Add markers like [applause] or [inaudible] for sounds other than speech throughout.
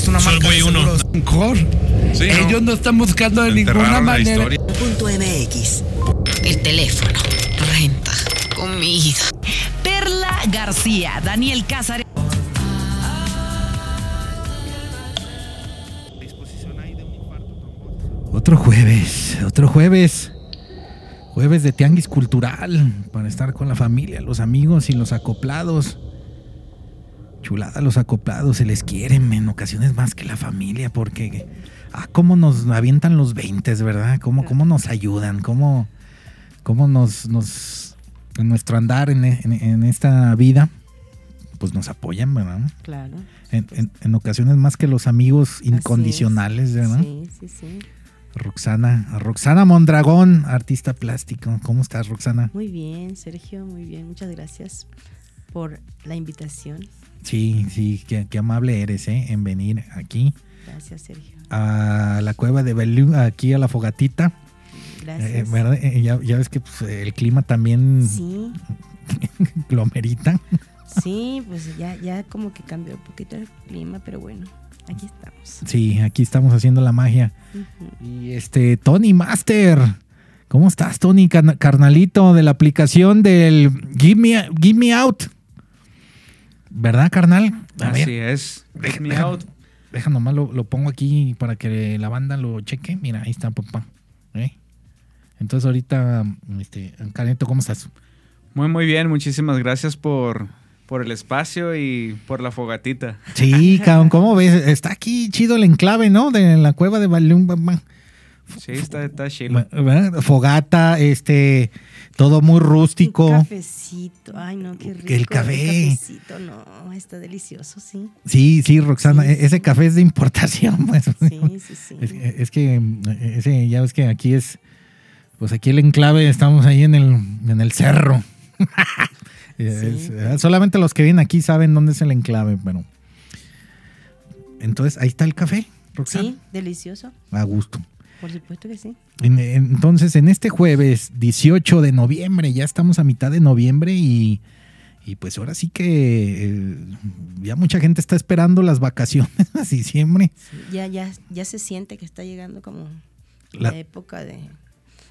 visto una Soy marca de uno. seguros mejor. Sí, ¿no? Ellos no están buscando de ninguna Enterraron la manera. historia. Punto MX. El teléfono, renta, comida. Perla García, Daniel Cázares. Otro jueves, otro jueves. Jueves de tianguis cultural para estar con la familia, los amigos y los acoplados. Chulada los acoplados, se les quieren en ocasiones más que la familia porque ah cómo nos avientan los 20, ¿verdad? Cómo cómo nos ayudan, cómo cómo nos nos en nuestro andar en, en- en esta vida pues nos apoyan, ¿verdad? Claro. En, en- ocasiones más que los amigos incondicionales, ¿verdad? Sí, sí, sí. Roxana, Roxana Mondragón, artista plástico. ¿Cómo estás, Roxana? Muy bien, Sergio, muy bien. Muchas gracias por la invitación. Sí, sí, qué, qué amable eres, ¿eh? En venir aquí Gracias, Sergio. a la cueva de Belú, aquí a la fogatita. Gracias. Eh, ¿verdad? Eh, ya, ya ves que pues, el clima también Sí, [laughs] lo amerita. sí, pues ya, ya como que cambió un poquito el clima, pero bueno, aquí estamos. Sí, aquí estamos haciendo la magia. Y este, Tony Master. ¿Cómo estás, Tony, carna- carnalito, de la aplicación del Give Me, Give Me Out? ¿Verdad, carnal? A ver. Así es. Deja- deja-. Deja nomás lo, lo pongo aquí para que la banda lo cheque. Mira, ahí está, papá. ¿Eh? Entonces ahorita, este, Carneto, ¿cómo estás? Muy, muy bien. Muchísimas gracias por, por el espacio y por la fogatita. Sí, cabrón, ¿cómo ves? Está aquí chido el enclave, ¿no? De la cueva de Balloon. Sí, está, está. Fogata, este, todo muy Un rústico. cafecito. Ay, no, qué rico. El café. cafecito, no, está delicioso, sí. Sí, sí, Roxana, Sí, e- ese sí. café es de importación, [laughs] pues. Sí, sí, sí. Es, es que ese, ya ves que aquí es, pues aquí el enclave, estamos ahí en el, en el cerro. [laughs] Es- Sí. solamente los que vienen aquí saben dónde es el enclave, pero. Entonces, ahí está el café, Roxana. Sí, delicioso. A gusto. Por supuesto que sí. En- en- Entonces, en este jueves 18 de noviembre, ya estamos a mitad de noviembre y, y pues ahora sí que eh, ya mucha gente está esperando las vacaciones a diciembre. Sí, Ya, ya, ya se siente que está llegando como La- la, época de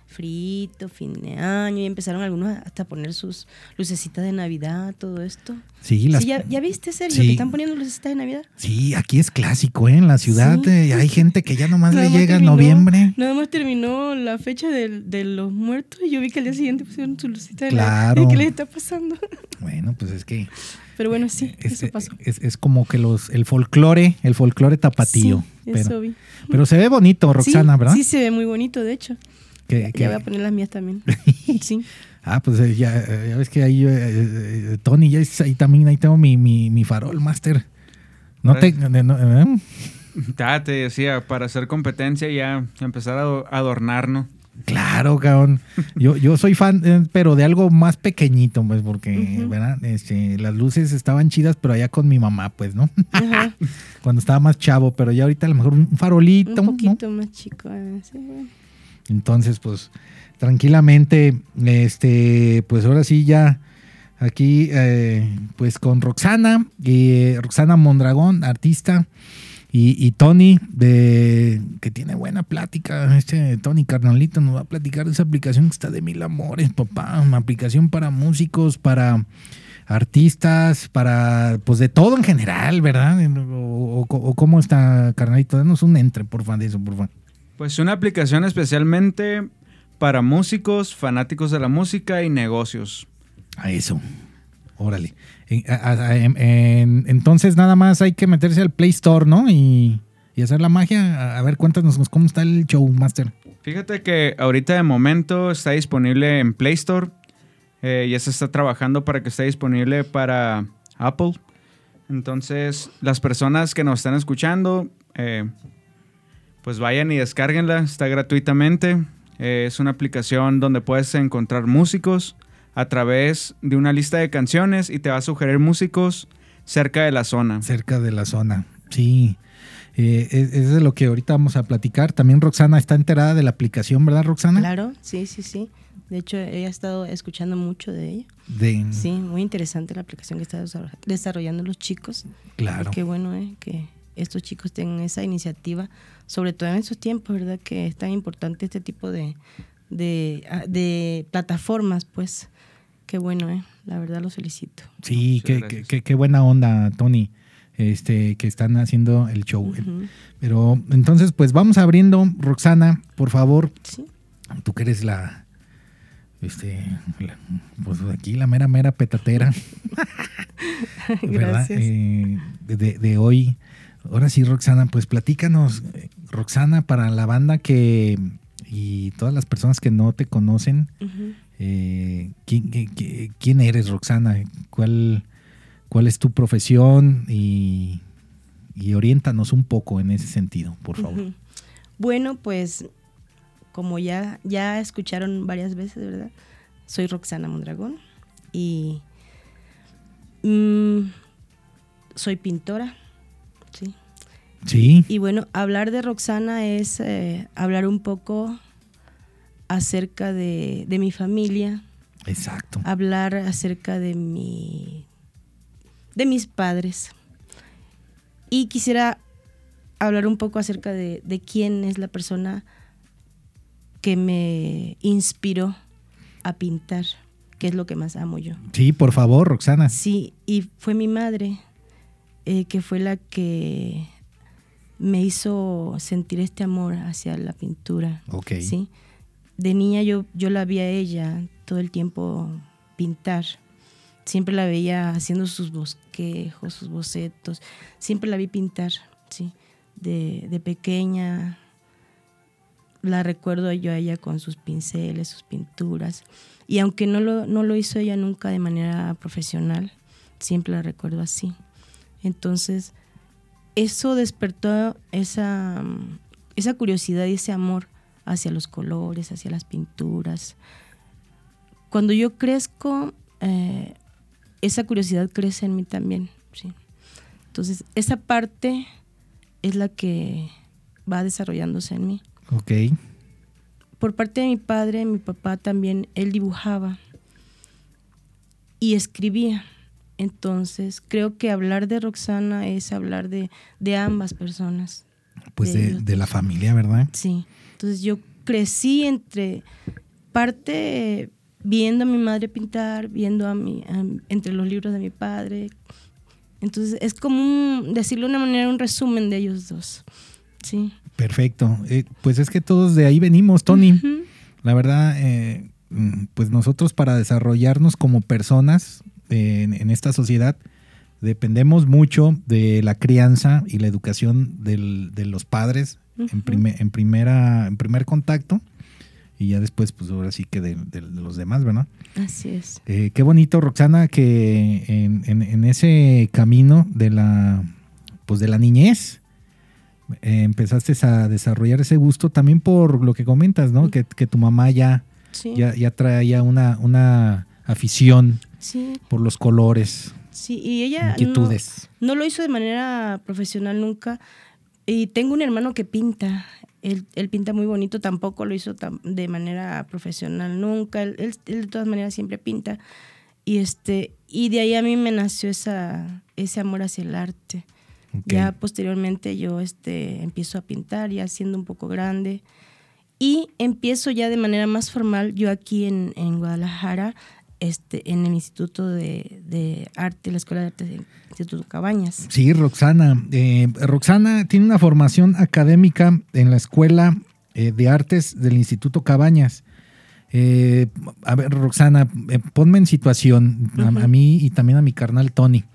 frito, fin de año, y empezaron algunos hasta a poner sus lucecitas de Navidad, todo esto. Sí, las, Sí, ¿ya, ya viste, Sergio, Sí. que están poniendo lucecitas de Navidad? Sí, aquí es clásico, ¿eh? En la ciudad Sí. eh, hay gente que ya nomás le llega terminó- noviembre. Nada más terminó la fecha del- de, los muertos y yo vi que al día siguiente pusieron su lucita de Claro. Navidad. [laughs] ¿Qué les está pasando? Bueno, pues es que Pero bueno, sí, es, eso pasó. es- es como que los el folclore, el folclore tapatío. Pero, eso vi. pero se ve bonito, Roxana, ¿verdad? Sí, se ve muy bonito, de hecho. Que- Ya- que- Ya voy a poner las mías también. [laughs] Sí. Ah, pues eh, ya, eh, ya ves que ahí, eh, eh, Tony, ya es- ahí también, ahí tengo mi, mi, mi farol, master. No te... Órale. no, ¿eh? Ya te decía, para hacer competencia ya empezar a ado- adornarnos. Claro, cabrón. Yo, yo soy fan, eh, pero de algo más pequeñito, pues, porque, Ujú. ¿verdad? Este, las luces estaban chidas, pero allá con mi mamá, pues, ¿no? Ajá. [laughs] Cuando estaba más chavo, pero ya ahorita a lo mejor un farolito, Un ¿no? poquito más chico. ah, sí, bueno. Entonces, pues, tranquilamente, este, pues ahora sí ya aquí, eh, pues con Roxana, y Roxana Mondragón, artista, y, y Tony, de, que tiene buena plática, este Tony Carnalito nos va a platicar de esa aplicación que está de mil amores, papá, una aplicación para músicos, para artistas, para, pues de todo en general, ¿verdad? O cómo está, Carnalito, danos un entre, por favor, de eso, por favor. Pues una aplicación especialmente para músicos, fanáticos de la música y negocios. A eso. Órale. Entonces nada más hay que meterse al Play Store, ¿no? Y, y hacer la magia. A, a ver, cuéntanos cómo está el show, Master. Fíjate que ahorita de momento está disponible en Play Store. eh, ya se está trabajando para que esté disponible para Apple. Entonces, las personas que nos están escuchando, eh, pues vayan y descárguenla. Está gratuitamente. Eh, es una aplicación donde puedes encontrar músicos a través de una lista de canciones y te va a sugerir músicos cerca de la zona. Cerca de la zona. Sí. Eh, es, es de lo que ahorita vamos a platicar. También Roxana está enterada de la aplicación, ¿verdad, Roxana? Claro, sí, sí, sí. De hecho, ella ha estado escuchando mucho de ella. De, Sí, muy interesante la aplicación que está desarroll- desarrollando los chicos. Claro. Y qué bueno, ¿eh? Que estos chicos tengan esa iniciativa, sobre todo en esos tiempos, ¿verdad? Que es tan importante este tipo de, de, ah, de plataformas, pues. Qué bueno, ¿eh? La verdad los felicito. Sí, qué, gracias. qué- qué buena onda, Tony, este, que están haciendo el show. Ujú. Pero entonces, pues vamos abriendo, Roxana, por favor, Sí. tú que eres la, este, la- pues aquí la mera, mera petatera, [laughs] ¿verdad? Gracias. Eh, de, de- de hoy. Ahora sí, Roxana, pues platícanos, Roxana, para la banda que, y todas las personas que no te conocen, eh, ¿quién, eres, Roxana? ¿Cuál, ¿Cuál es tu profesión? Y, y oriéntanos un poco en ese sentido, por favor. Bueno, pues como ya, ya escucharon varias veces, ¿verdad? Soy Roxana Mondragón y mm, soy pintora, ¿sí? Sí, Y bueno, hablar de Roxana es eh, hablar un poco acerca de, de mi familia, exacto. hablar acerca de mi de mis padres y quisiera hablar un poco acerca de, de quién es la persona que me inspiró a pintar, que es lo que más amo yo. Sí, por favor, Roxana. Sí, y fue mi madre eh, que fue la que me hizo sentir este amor hacia la pintura. Sí. De niña yo, yo la vi a ella todo el tiempo pintar. Siempre la veía haciendo sus bosquejos, sus bocetos. Siempre la vi pintar, sí. De, de pequeña la recuerdo yo a ella con sus pinceles, sus pinturas. Y aunque no lo, no lo hizo ella nunca de manera profesional, siempre la recuerdo así. Entonces, eso despertó esa, esa curiosidad y ese amor hacia los colores, hacia las pinturas. Cuando yo crezco, eh, esa curiosidad crece en mí también. ¿sí? Entonces, esa parte es la que va desarrollándose en mí. Ok. Por parte de mi padre, mi papá también, él dibujaba y escribía. Entonces, creo que hablar de Roxana es hablar de, de ambas personas. Pues De de, la familia, ¿verdad? Sí. Entonces, yo crecí entre parte viendo a mi madre pintar, viendo a mi, a- entre los libros de mi padre. Entonces, es como un, decirlo de una manera, un resumen de ellos dos. Sí. Perfecto. Eh, pues es que todos de ahí venimos, Tony. La verdad, eh, mm, pues nosotros para desarrollarnos como personas en, en esta sociedad dependemos mucho de la crianza y la educación del- de los padres en, prime- en primera, en primer contacto y ya después, pues ahora sí que de, de los demás, ¿verdad? Así es. Eh, qué bonito, Roxana, que en, en- en ese camino de la, pues de la niñez eh, empezaste a desarrollar ese gusto también por lo que comentas, ¿no? Que, que tu mamá ya, Sí. ya, ya traía una, una afición Sí, por los colores, sí, y ella no, inquietudes. no lo hizo de manera profesional nunca. Y tengo un hermano que pinta. Él, él pinta muy bonito, tampoco lo hizo de manera profesional nunca. Él, él- él de todas maneras siempre pinta. Y este, y de ahí a mí me nació esa, ese amor hacia el arte. Ya posteriormente yo este, empiezo a pintar, ya siendo un poco grande. Y empiezo ya de manera más formal, yo aquí en, en Guadalajara, este, en el Instituto de, de Arte, la Escuela de Arte del Instituto Cabañas. Sí, Roxana. Eh, Roxana tiene una formación académica en la Escuela eh, de Artes del Instituto Cabañas. Eh, a ver, Roxana, ponme en situación a, a mí y también a mi carnal Tony.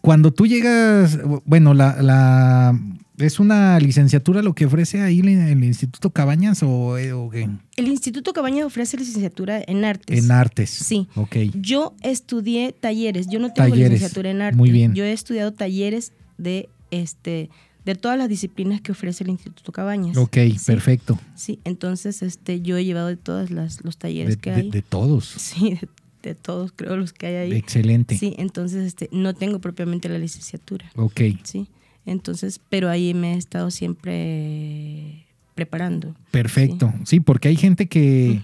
Cuando tú llegas, bueno, la, la- ¿es una licenciatura lo que ofrece ahí el, Instituto Cabañas o, eh, o qué? El Instituto Cabañas ofrece licenciatura en artes. En artes. Sí. Ok. Yo estudié talleres, yo no tengo Talleres. licenciatura en arte. Muy bien. Yo he estudiado talleres de este de todas las disciplinas que ofrece el Instituto Cabañas. Ok, Sí. perfecto. Sí, entonces este yo he llevado de todas las los De, talleres que de- hay. de todos. [laughs] Sí, de, de todos creo los que hay ahí. Excelente. Sí, entonces este no tengo propiamente la licenciatura. Ok. Sí. Entonces, pero ahí me he estado siempre preparando. Perfecto. Sí, porque hay gente que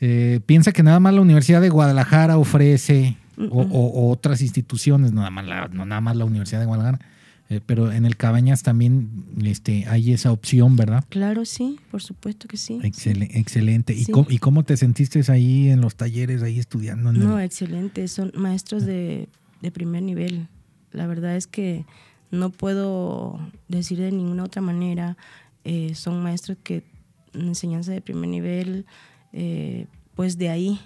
eh, piensa que nada más la Universidad de Guadalajara ofrece o, o- o otras instituciones, nada, más la, no nada más la Universidad de Guadalajara, Eh, pero en el Cabañas también este, hay esa opción, ¿verdad? Claro, sí, por supuesto que sí. Excel- excelente. ¿Y, cómo, ¿Y cómo te sentiste ahí en los talleres, ahí estudiando? en el- No, excelente. Son maestros de, de primer nivel. La verdad es que no puedo decir de ninguna otra manera. eh, son maestros que enseñanza de primer nivel, eh, pues de ahí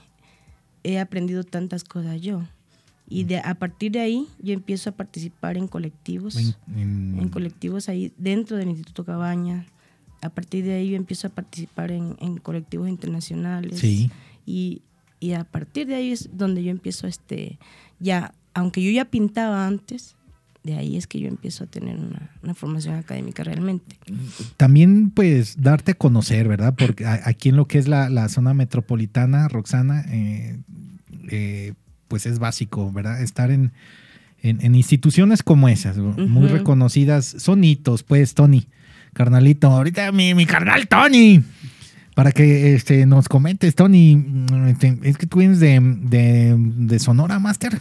he aprendido tantas cosas yo. Y de, a partir de ahí yo empiezo a participar en colectivos, en- en- en colectivos ahí dentro del Instituto Cabaña. A partir de ahí yo empiezo a participar en, en colectivos internacionales. Sí. Y, y a partir de ahí es donde yo empiezo este, ya, aunque yo ya pintaba antes, de ahí es que yo empiezo a tener una, una formación académica realmente. También, pues, darte a conocer, ¿verdad? Porque aquí en lo que es la, la zona metropolitana, Roxana, eh, eh, pues es básico, ¿verdad? Estar en, en- en instituciones como esas, muy reconocidas. Son hitos, pues, Tony, carnalito. Ahorita mi, mi carnal Tony. Para que este, nos comentes, Tony, este, es que tú vienes de, de, de Sonora, Master.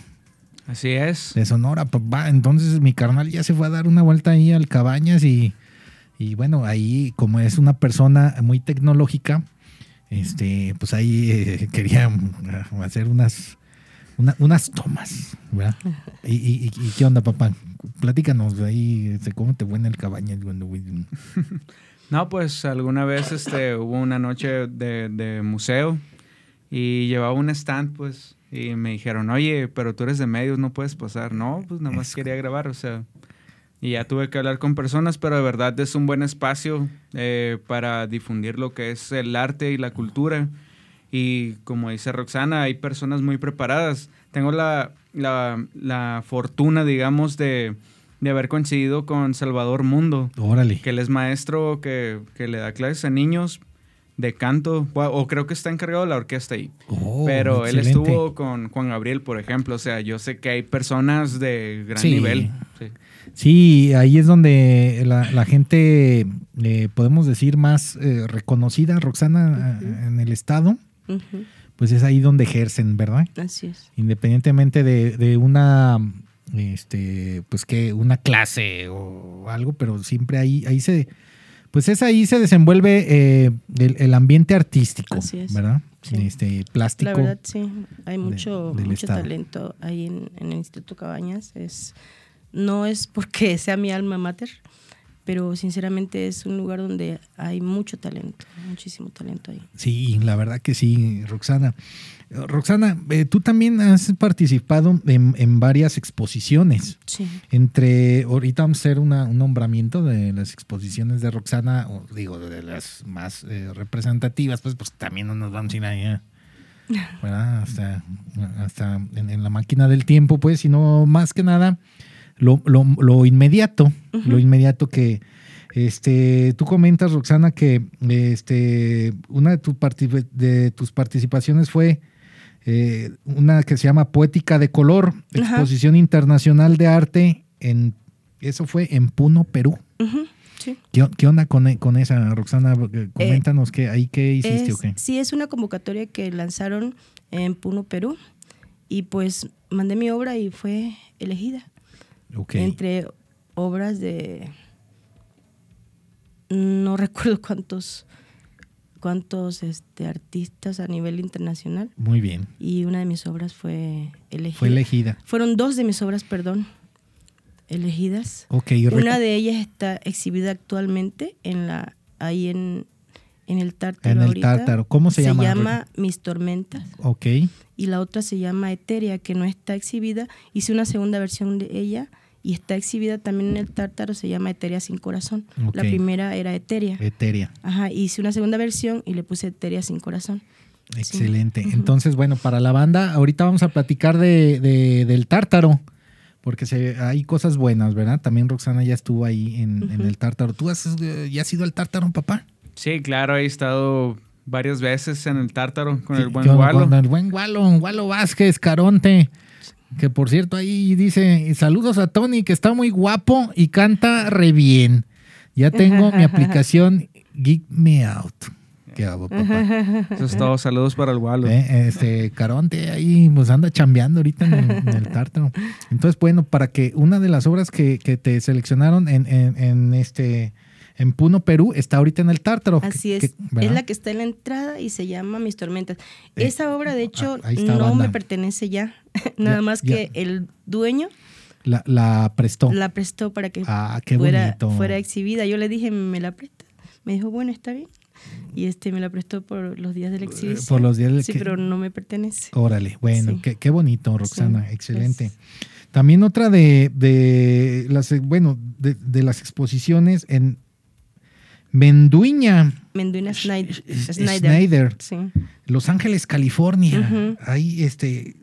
Así es. De Sonora, papá. Entonces mi carnal ya se fue a dar una vuelta ahí al Cabañas y, y bueno, ahí como es una persona muy tecnológica, este, pues ahí eh, quería mm, hacer unas, una- unas tomas, ¿verdad? Y, y- y- y qué onda, papá? Platícanos ahí, este, ¿cómo te fue en el Cabañas? cuando- [laughs] No, pues alguna vez este, hubo una noche de, de museo y llevaba un stand, pues, y me dijeron, oye, pero tú eres de medios, no puedes pasar. No, pues nada más quería grabar, o sea. Y ya tuve que hablar con personas, pero de verdad es un buen espacio eh, para difundir lo que es el arte y la cultura. Y como dice Roxana, hay personas muy preparadas. Tengo la, la, la fortuna, digamos, de, de haber coincidido con Salvador Mundo Órale. que él es maestro que, que le da clases a niños de canto, o creo que está encargado de la orquesta ahí. Oh, Pero él estuvo con Juan Gabriel, por ejemplo. O sea, yo sé que hay personas de gran Sí. nivel. Sí. Sí, ahí es donde la, la gente, eh, podemos decir, más eh, reconocida, Roxana, eh, en el estado, pues es ahí donde ejercen, ¿verdad? Así es. Independientemente de, de una, este, pues que una clase o algo, pero siempre ahí, ahí se, pues es ahí se desenvuelve eh, el, el ambiente artístico, Así es, ¿verdad? sí. Este, plástico. La verdad, sí, hay mucho, mucho talento ahí en, en el Instituto Cabañas. Es, no es porque [laughs] sea mi alma mater, pero sinceramente es un lugar donde hay mucho talento, muchísimo talento ahí. Sí, la verdad que sí, Roxana. Eh, Roxana, eh, tú también has participado en, en varias exposiciones. Sí. Entre, ahorita vamos a hacer una- un nombramiento de las exposiciones de Roxana, o digo, de las más eh, representativas, pues, pues también no nos vamos a ir allá, [laughs] ¿verdad? Hasta, hasta en, en la máquina del tiempo, pues, sino más que nada lo, lo- lo inmediato, lo inmediato que, este, tú comentas, Roxana, que este, una de, tu de tus participaciones fue eh, una que se llama Poética de Color, Ajá. exposición internacional de arte en, eso fue en Puno, Perú. Sí. ¿Qué, qué onda con, e- con esa, Roxana? Eh, Coméntanos qué, ahí qué hiciste Es- o qué. Sí, es una convocatoria que lanzaron en Puno, Perú. Y pues mandé mi obra y fue elegida. Entre obras de. No [laughs] recuerdo cuántos cuántos este, artistas a nivel internacional. Muy bien. Y una de mis obras fue elegida. Fue elegida. Fueron dos de mis obras, perdón, elegidas. Ok. Una de ellas está exhibida actualmente en la ahí en, en el Tártaro. En el ahorita. Tártaro. ¿Cómo se llama? Se llama Mis Tormentas. Ok. Y la otra se llama Eteria, que no está exhibida. Hice una segunda versión de ella y está exhibida también en el Tártaro. Se llama Eteria sin corazón. La primera era Eteria. Eteria. Ajá, hice una segunda versión y le puse Eteria sin corazón. Excelente. Entonces, bueno, para la banda, ahorita vamos a platicar de, de- del tártaro, porque se, hay cosas buenas, ¿verdad? También Roxana ya estuvo ahí en, en el tártaro. ¿Tú has, eh, ya has ido al tártaro, papá? Sí, claro, he estado varias veces en el Tártaro con Sí, el buen Gualo. Con el buen Gualo, Gualo Vázquez, Caronte. Que por cierto ahí dice, saludos a Tony, que está muy guapo y canta re bien. Ya tengo mi [laughs] aplicación Geek Me Out. ¿Qué hago, papá? Eso es todo. Saludos para el Walo. Eh, Este, Caronte ahí pues anda chambeando ahorita en, el- en el tártaro. Entonces, bueno, para que una de las obras que, que te seleccionaron en, en- en este en Puno, Perú, está ahorita en el tártaro. Así es. es la que está en la entrada y se llama Mis Tormentas. Eh, Esa obra, de hecho, ah, está, no banda. me pertenece ya. [laughs] Nada Ya, más ya. que el dueño la, la prestó. la prestó para que ah, qué fuera, fuera exhibida. Yo le dije, ¿me la presta? Me dijo, bueno, está bien. Y este me la prestó por los días de la exhibición. Eh, por los días del Sí, que- pero no me pertenece. Órale, bueno, Sí. qué, qué bonito, Roxana, Sí, excelente. pues. También otra de, de las, eh, bueno, de, de las exposiciones en Menduiña, Menduina Snyder. Sch- Snyder. Snyder, Sí. Los Ángeles, California. Ahí este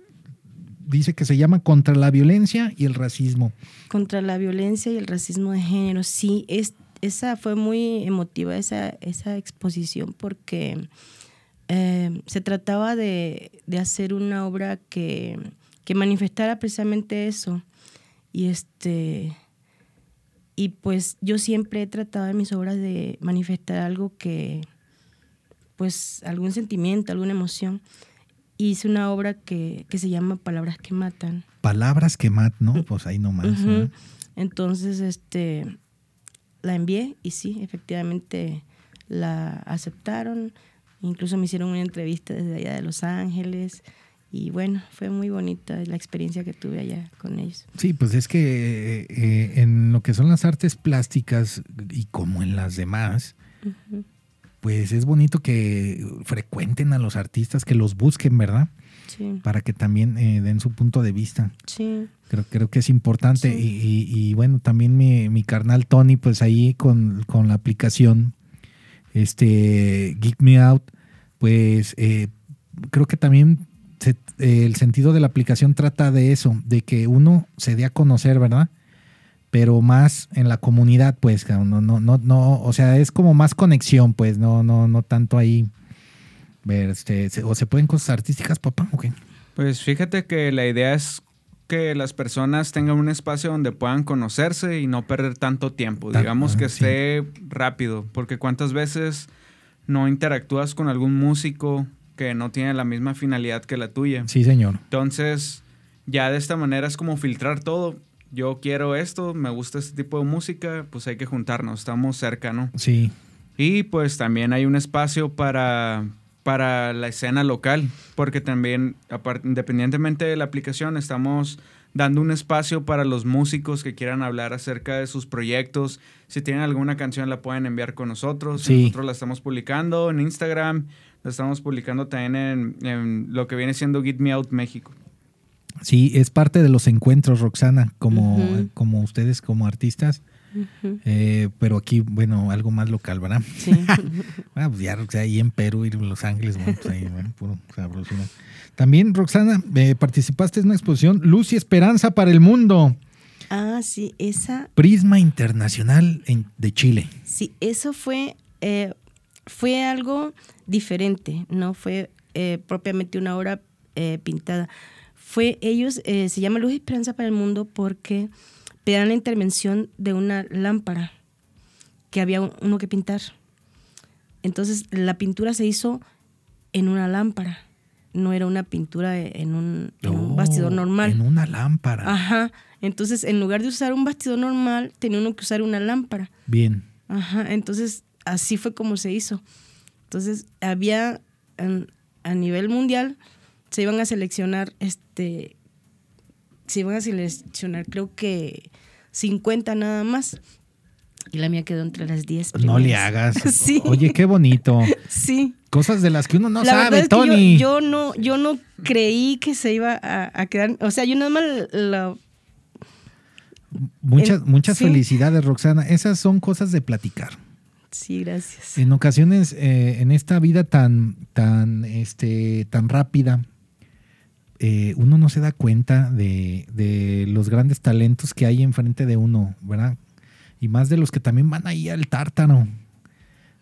dice que se llama Contra la violencia y el racismo. Contra la violencia y el racismo de género. Sí, es, esa fue muy emotiva, esa, esa exposición, porque eh, se trataba de, de hacer una obra que, que manifestara precisamente eso. Y este y pues yo siempre he tratado en mis obras de manifestar algo que, pues algún sentimiento, alguna emoción. Hice una obra que, que se llama Palabras que Matan. Palabras que matan, ¿no? Pues ahí nomás. ¿no? Entonces, este, la envié y sí, efectivamente la aceptaron. Incluso me hicieron una entrevista desde allá de Los Ángeles. Y bueno, fue muy bonita la experiencia que tuve allá con ellos. Sí, pues es que eh, en lo que son las artes plásticas y como en las demás, pues es bonito que frecuenten a los artistas, que los busquen, ¿verdad? Sí, Para que también eh, den su punto de vista. sí, Creo, creo que es importante. Sí. Y, y- y bueno, también mi, mi carnal Tony, pues ahí con, con la aplicación este Geek Me Out, pues eh, creo que también se- eh, el sentido de la aplicación trata de eso, de que uno se dé a conocer, ¿verdad? Pero más en la comunidad, pues, no, no, no, no, o sea, es como más conexión, pues, no, no, no tanto ahí. Ver, este, o se pueden cosas artísticas, papá, ok. Pues fíjate que la idea es que las personas tengan un espacio donde puedan conocerse y no perder tanto tiempo. Digamos que ah, sí. esté rápido, porque cuántas veces no interactúas con algún músico que no tiene la misma finalidad que la tuya. Sí, señor. Entonces, ya de esta manera es como filtrar todo. Yo quiero esto, me gusta este tipo de música, pues hay que juntarnos, estamos cerca, ¿no? Sí, Y pues también hay un espacio para, para la escena local, porque también, independientemente de la aplicación, estamos dando un espacio para los músicos que quieran hablar acerca de sus proyectos. Si tienen alguna canción la pueden enviar con nosotros. Sí. Nosotros la estamos publicando en Instagram, estamos publicando también en, en lo que viene siendo Get Me Out México. Sí, es parte de los encuentros, Roxana, como, como ustedes como artistas, eh, pero aquí, bueno, algo más local, ¿verdad? sí. [laughs] Ah, pues ya, Roxana, ahí en Perú y en Los Ángeles, bueno, pues ahí, bueno, puro sabrosura. También, Roxana, eh, participaste en una exposición Luz y Esperanza para el Mundo, ah, sí, esa Prisma Internacional en- de Chile. Sí, eso fue, eh, fue algo diferente, no fue eh, propiamente una obra eh, pintada. Fue ellos, eh, se llama Luz y Esperanza para el Mundo porque pedían la intervención de una lámpara que había un- uno que pintar. Entonces la pintura se hizo en una lámpara, no era una pintura en un, en un bastidor normal. En una lámpara. Ajá. Entonces, en lugar de usar un bastidor normal, tenía uno que usar una lámpara. Bien. Ajá, entonces así fue como se hizo. Entonces había en- a nivel mundial se iban a seleccionar este se iban a seleccionar creo que 50 nada más y la mía quedó entre las 10 No le hagas. [laughs] Sí. Oye, qué bonito. [laughs] Sí. Cosas de las que uno no la sabe, es que Tony. yo, yo no yo no creí que se iba a, a quedar, o sea, yo nada más la Muchas, muchas sí. felicidades, Roxana. Esas son cosas de platicar. Sí, gracias. En ocasiones, eh, en esta vida tan, tan, este, tan rápida, eh, uno no se da cuenta de, de los grandes talentos que hay enfrente de uno, ¿verdad? Y más de los que también van ahí al tártaro.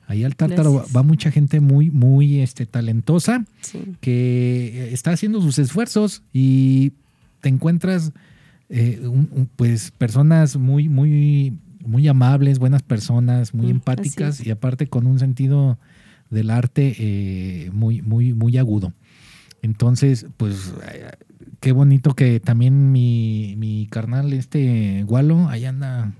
Ahí al tártaro va, Gracias. va mucha gente muy, muy este, talentosa Sí. que eh, está haciendo sus esfuerzos y te encuentras eh, un- un- pues personas muy muy muy amables buenas personas muy Mm, empáticas y aparte con un sentido del arte eh, muy, muy, muy agudo. Entonces, pues, eh, qué bonito que también mi, mi carnal, este Gualo, ahí anda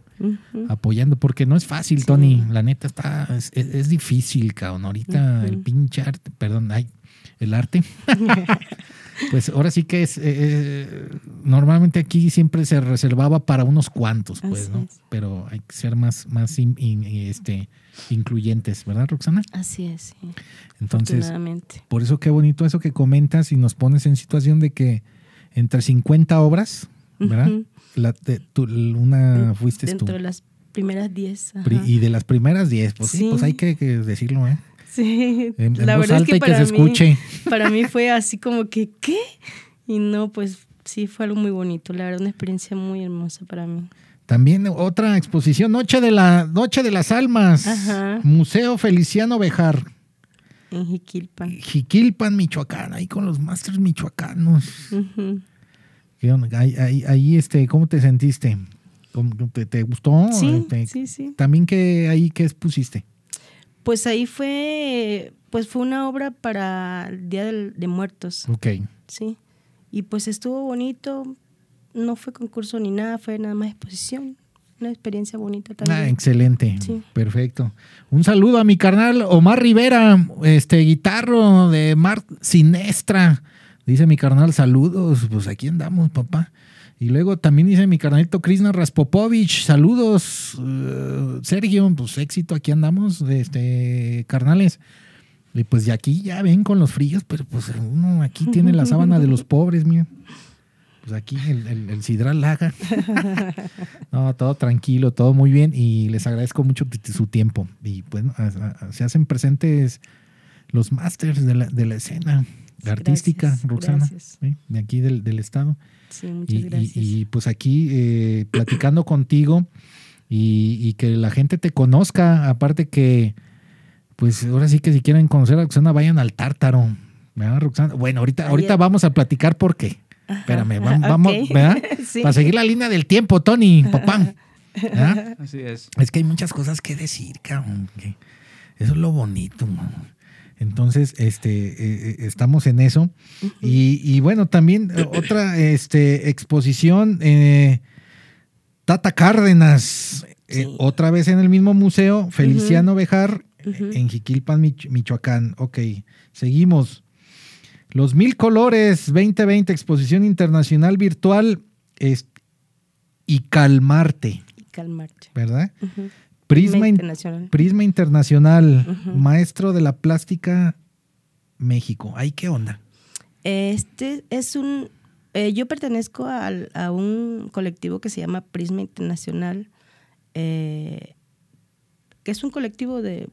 apoyando, porque no es fácil, Sí. Tony. La neta está, es, es- es difícil, cabrón. Ahorita el pinche arte, perdón, ay, el arte. [laughs] pues ahora sí que es, eh, normalmente aquí siempre se reservaba para unos cuantos, pues, Así ¿no? es. Pero hay que ser más, más in- in- este, incluyentes, ¿verdad, Roxana? Así es, sí. Entonces, por eso qué bonito eso que comentas y nos pones en situación de que entre 50 obras, ¿verdad? La- de- tú- una fuiste tú. Dentro de las primeras 10. ajá. Pri- Y de las primeras 10, pues sí, Sí. pues hay que, que decirlo, ¿eh? Sí, En, en la voz verdad alta es que que para se mí, escuche. para mí fue así como que, ¿qué? Y no, pues sí, fue algo muy bonito, la verdad, una experiencia muy hermosa para mí. También otra exposición, Noche de la Noche de las Almas, Ajá. Museo Feliciano Bejar, En Jiquilpan. Jiquilpan, Michoacán, ahí con los masters michoacanos. ¿Qué onda? Ahí, ahí, ahí, este, ¿cómo te sentiste? ¿Cómo- ¿Te, te gustó? Sí, Este, sí, sí. También que ahí, ¿qué pusiste? Pues ahí fue, pues fue una obra para el Día del- de Muertos, Ok. sí. Y pues estuvo bonito, no fue concurso ni nada, fue nada más exposición, una experiencia bonita Ah, también. excelente. Sí. Perfecto. Un saludo a mi carnal Omar Rivera, este guitarro de Mar Sinestra. Dice mi carnal, saludos. Pues aquí andamos, papá. Y luego también dice mi carnalito Krishna Raspopovich, saludos. eh, Sergio, pues éxito, aquí andamos, este, carnales. Y pues de aquí ya ven con los fríos, pero pues uno aquí tiene la sábana de los pobres, mira. Pues aquí el, el, Sidral Laga. No, todo tranquilo, todo muy bien y les agradezco mucho su tiempo. Y a- se hacen presentes los másters de la, de la escena artística, Gracias, Roxana, gracias. ¿sí? de aquí del, del estado. Sí, muchas Y, gracias. y, pues aquí eh, platicando contigo y, y que la gente te conozca, aparte que, pues ahora sí que si quieren conocer a Roxana, vayan al tártaro. ¿verdad, Roxana? Bueno, ahorita, ahorita vamos a platicar por qué. Espérame, vam- [laughs] vamos. ¿verdad? [laughs] Sí. Para seguir la línea del tiempo, Tony, papá. ¿verdad? Así es. Es que hay muchas cosas que decir, cabrón. que eso es lo bonito. Entonces, este, eh, eh, estamos en eso. y, y bueno, también eh, otra este, exposición, eh, Tata Cárdenas, eh, otra vez en el mismo museo, Feliciano Bejar, en Jiquilpan, Mich- Michoacán. Ok, seguimos. Los Mil Colores 2020, exposición internacional virtual es, y calmarte, Y calmarte. ¿verdad? Prisma, in- Internacional. Prisma Internacional, Ujú. maestro de la plástica México. Ay, ¿qué onda? Este es un. eh, yo pertenezco a un colectivo que se llama Prisma Internacional, eh, que es un colectivo de,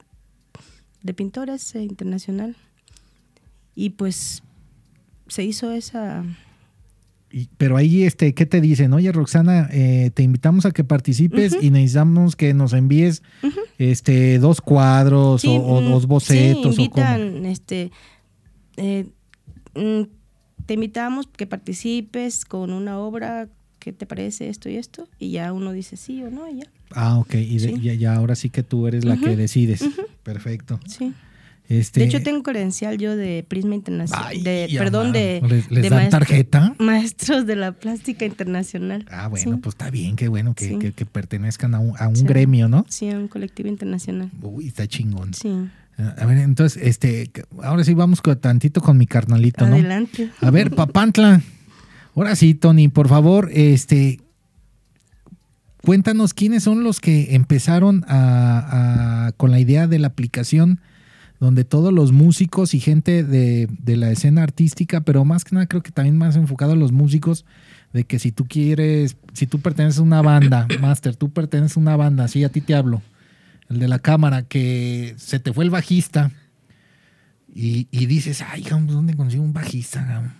de pintores eh, internacional. Y pues se hizo esa. Y- pero ahí, este, ¿qué te dicen? Oye, Roxana, eh, te invitamos a que participes y necesitamos que nos envíes este, dos cuadros Sí, o, o mm, dos bocetos sí, o invitan, este, eh, mm, te invitamos que participes con una obra. ¿Qué te parece esto y esto? Y ya uno dice sí o no, y ya. Ah, ok. Y de- Sí. ya, ya ahora sí que tú eres la que decides. Perfecto. Sí. Este, De hecho, tengo credencial yo de Prisma Internacional. Ay, de, ya, perdón, de. ¿Les, les de dan maestro- tarjeta? [laughs] Maestros de la plástica internacional. Ah, bueno, Sí. pues está bien, qué bueno que, Sí. que- que pertenezcan a un, a un Sí. gremio, ¿no? Sí, un colectivo internacional. Uy, está chingón. Sí. A ver, entonces, este, ahora sí vamos con, tantito con mi carnalito, ¿no? Adelante. A ver, [laughs] Papantla. Ahora sí, Tony, por favor, este, cuéntanos quiénes son los que empezaron a, a- con la idea de la aplicación donde todos los músicos y gente de, de la escena artística, pero más que nada creo que también más enfocado a los músicos, de que si tú quieres, si tú perteneces a una banda, [coughs] Master, tú perteneces a una banda, sí, a ti te hablo, el de la cámara, que se te fue el bajista y, y dices, ay, cabrón, ¿dónde consigo un bajista? cabrón?"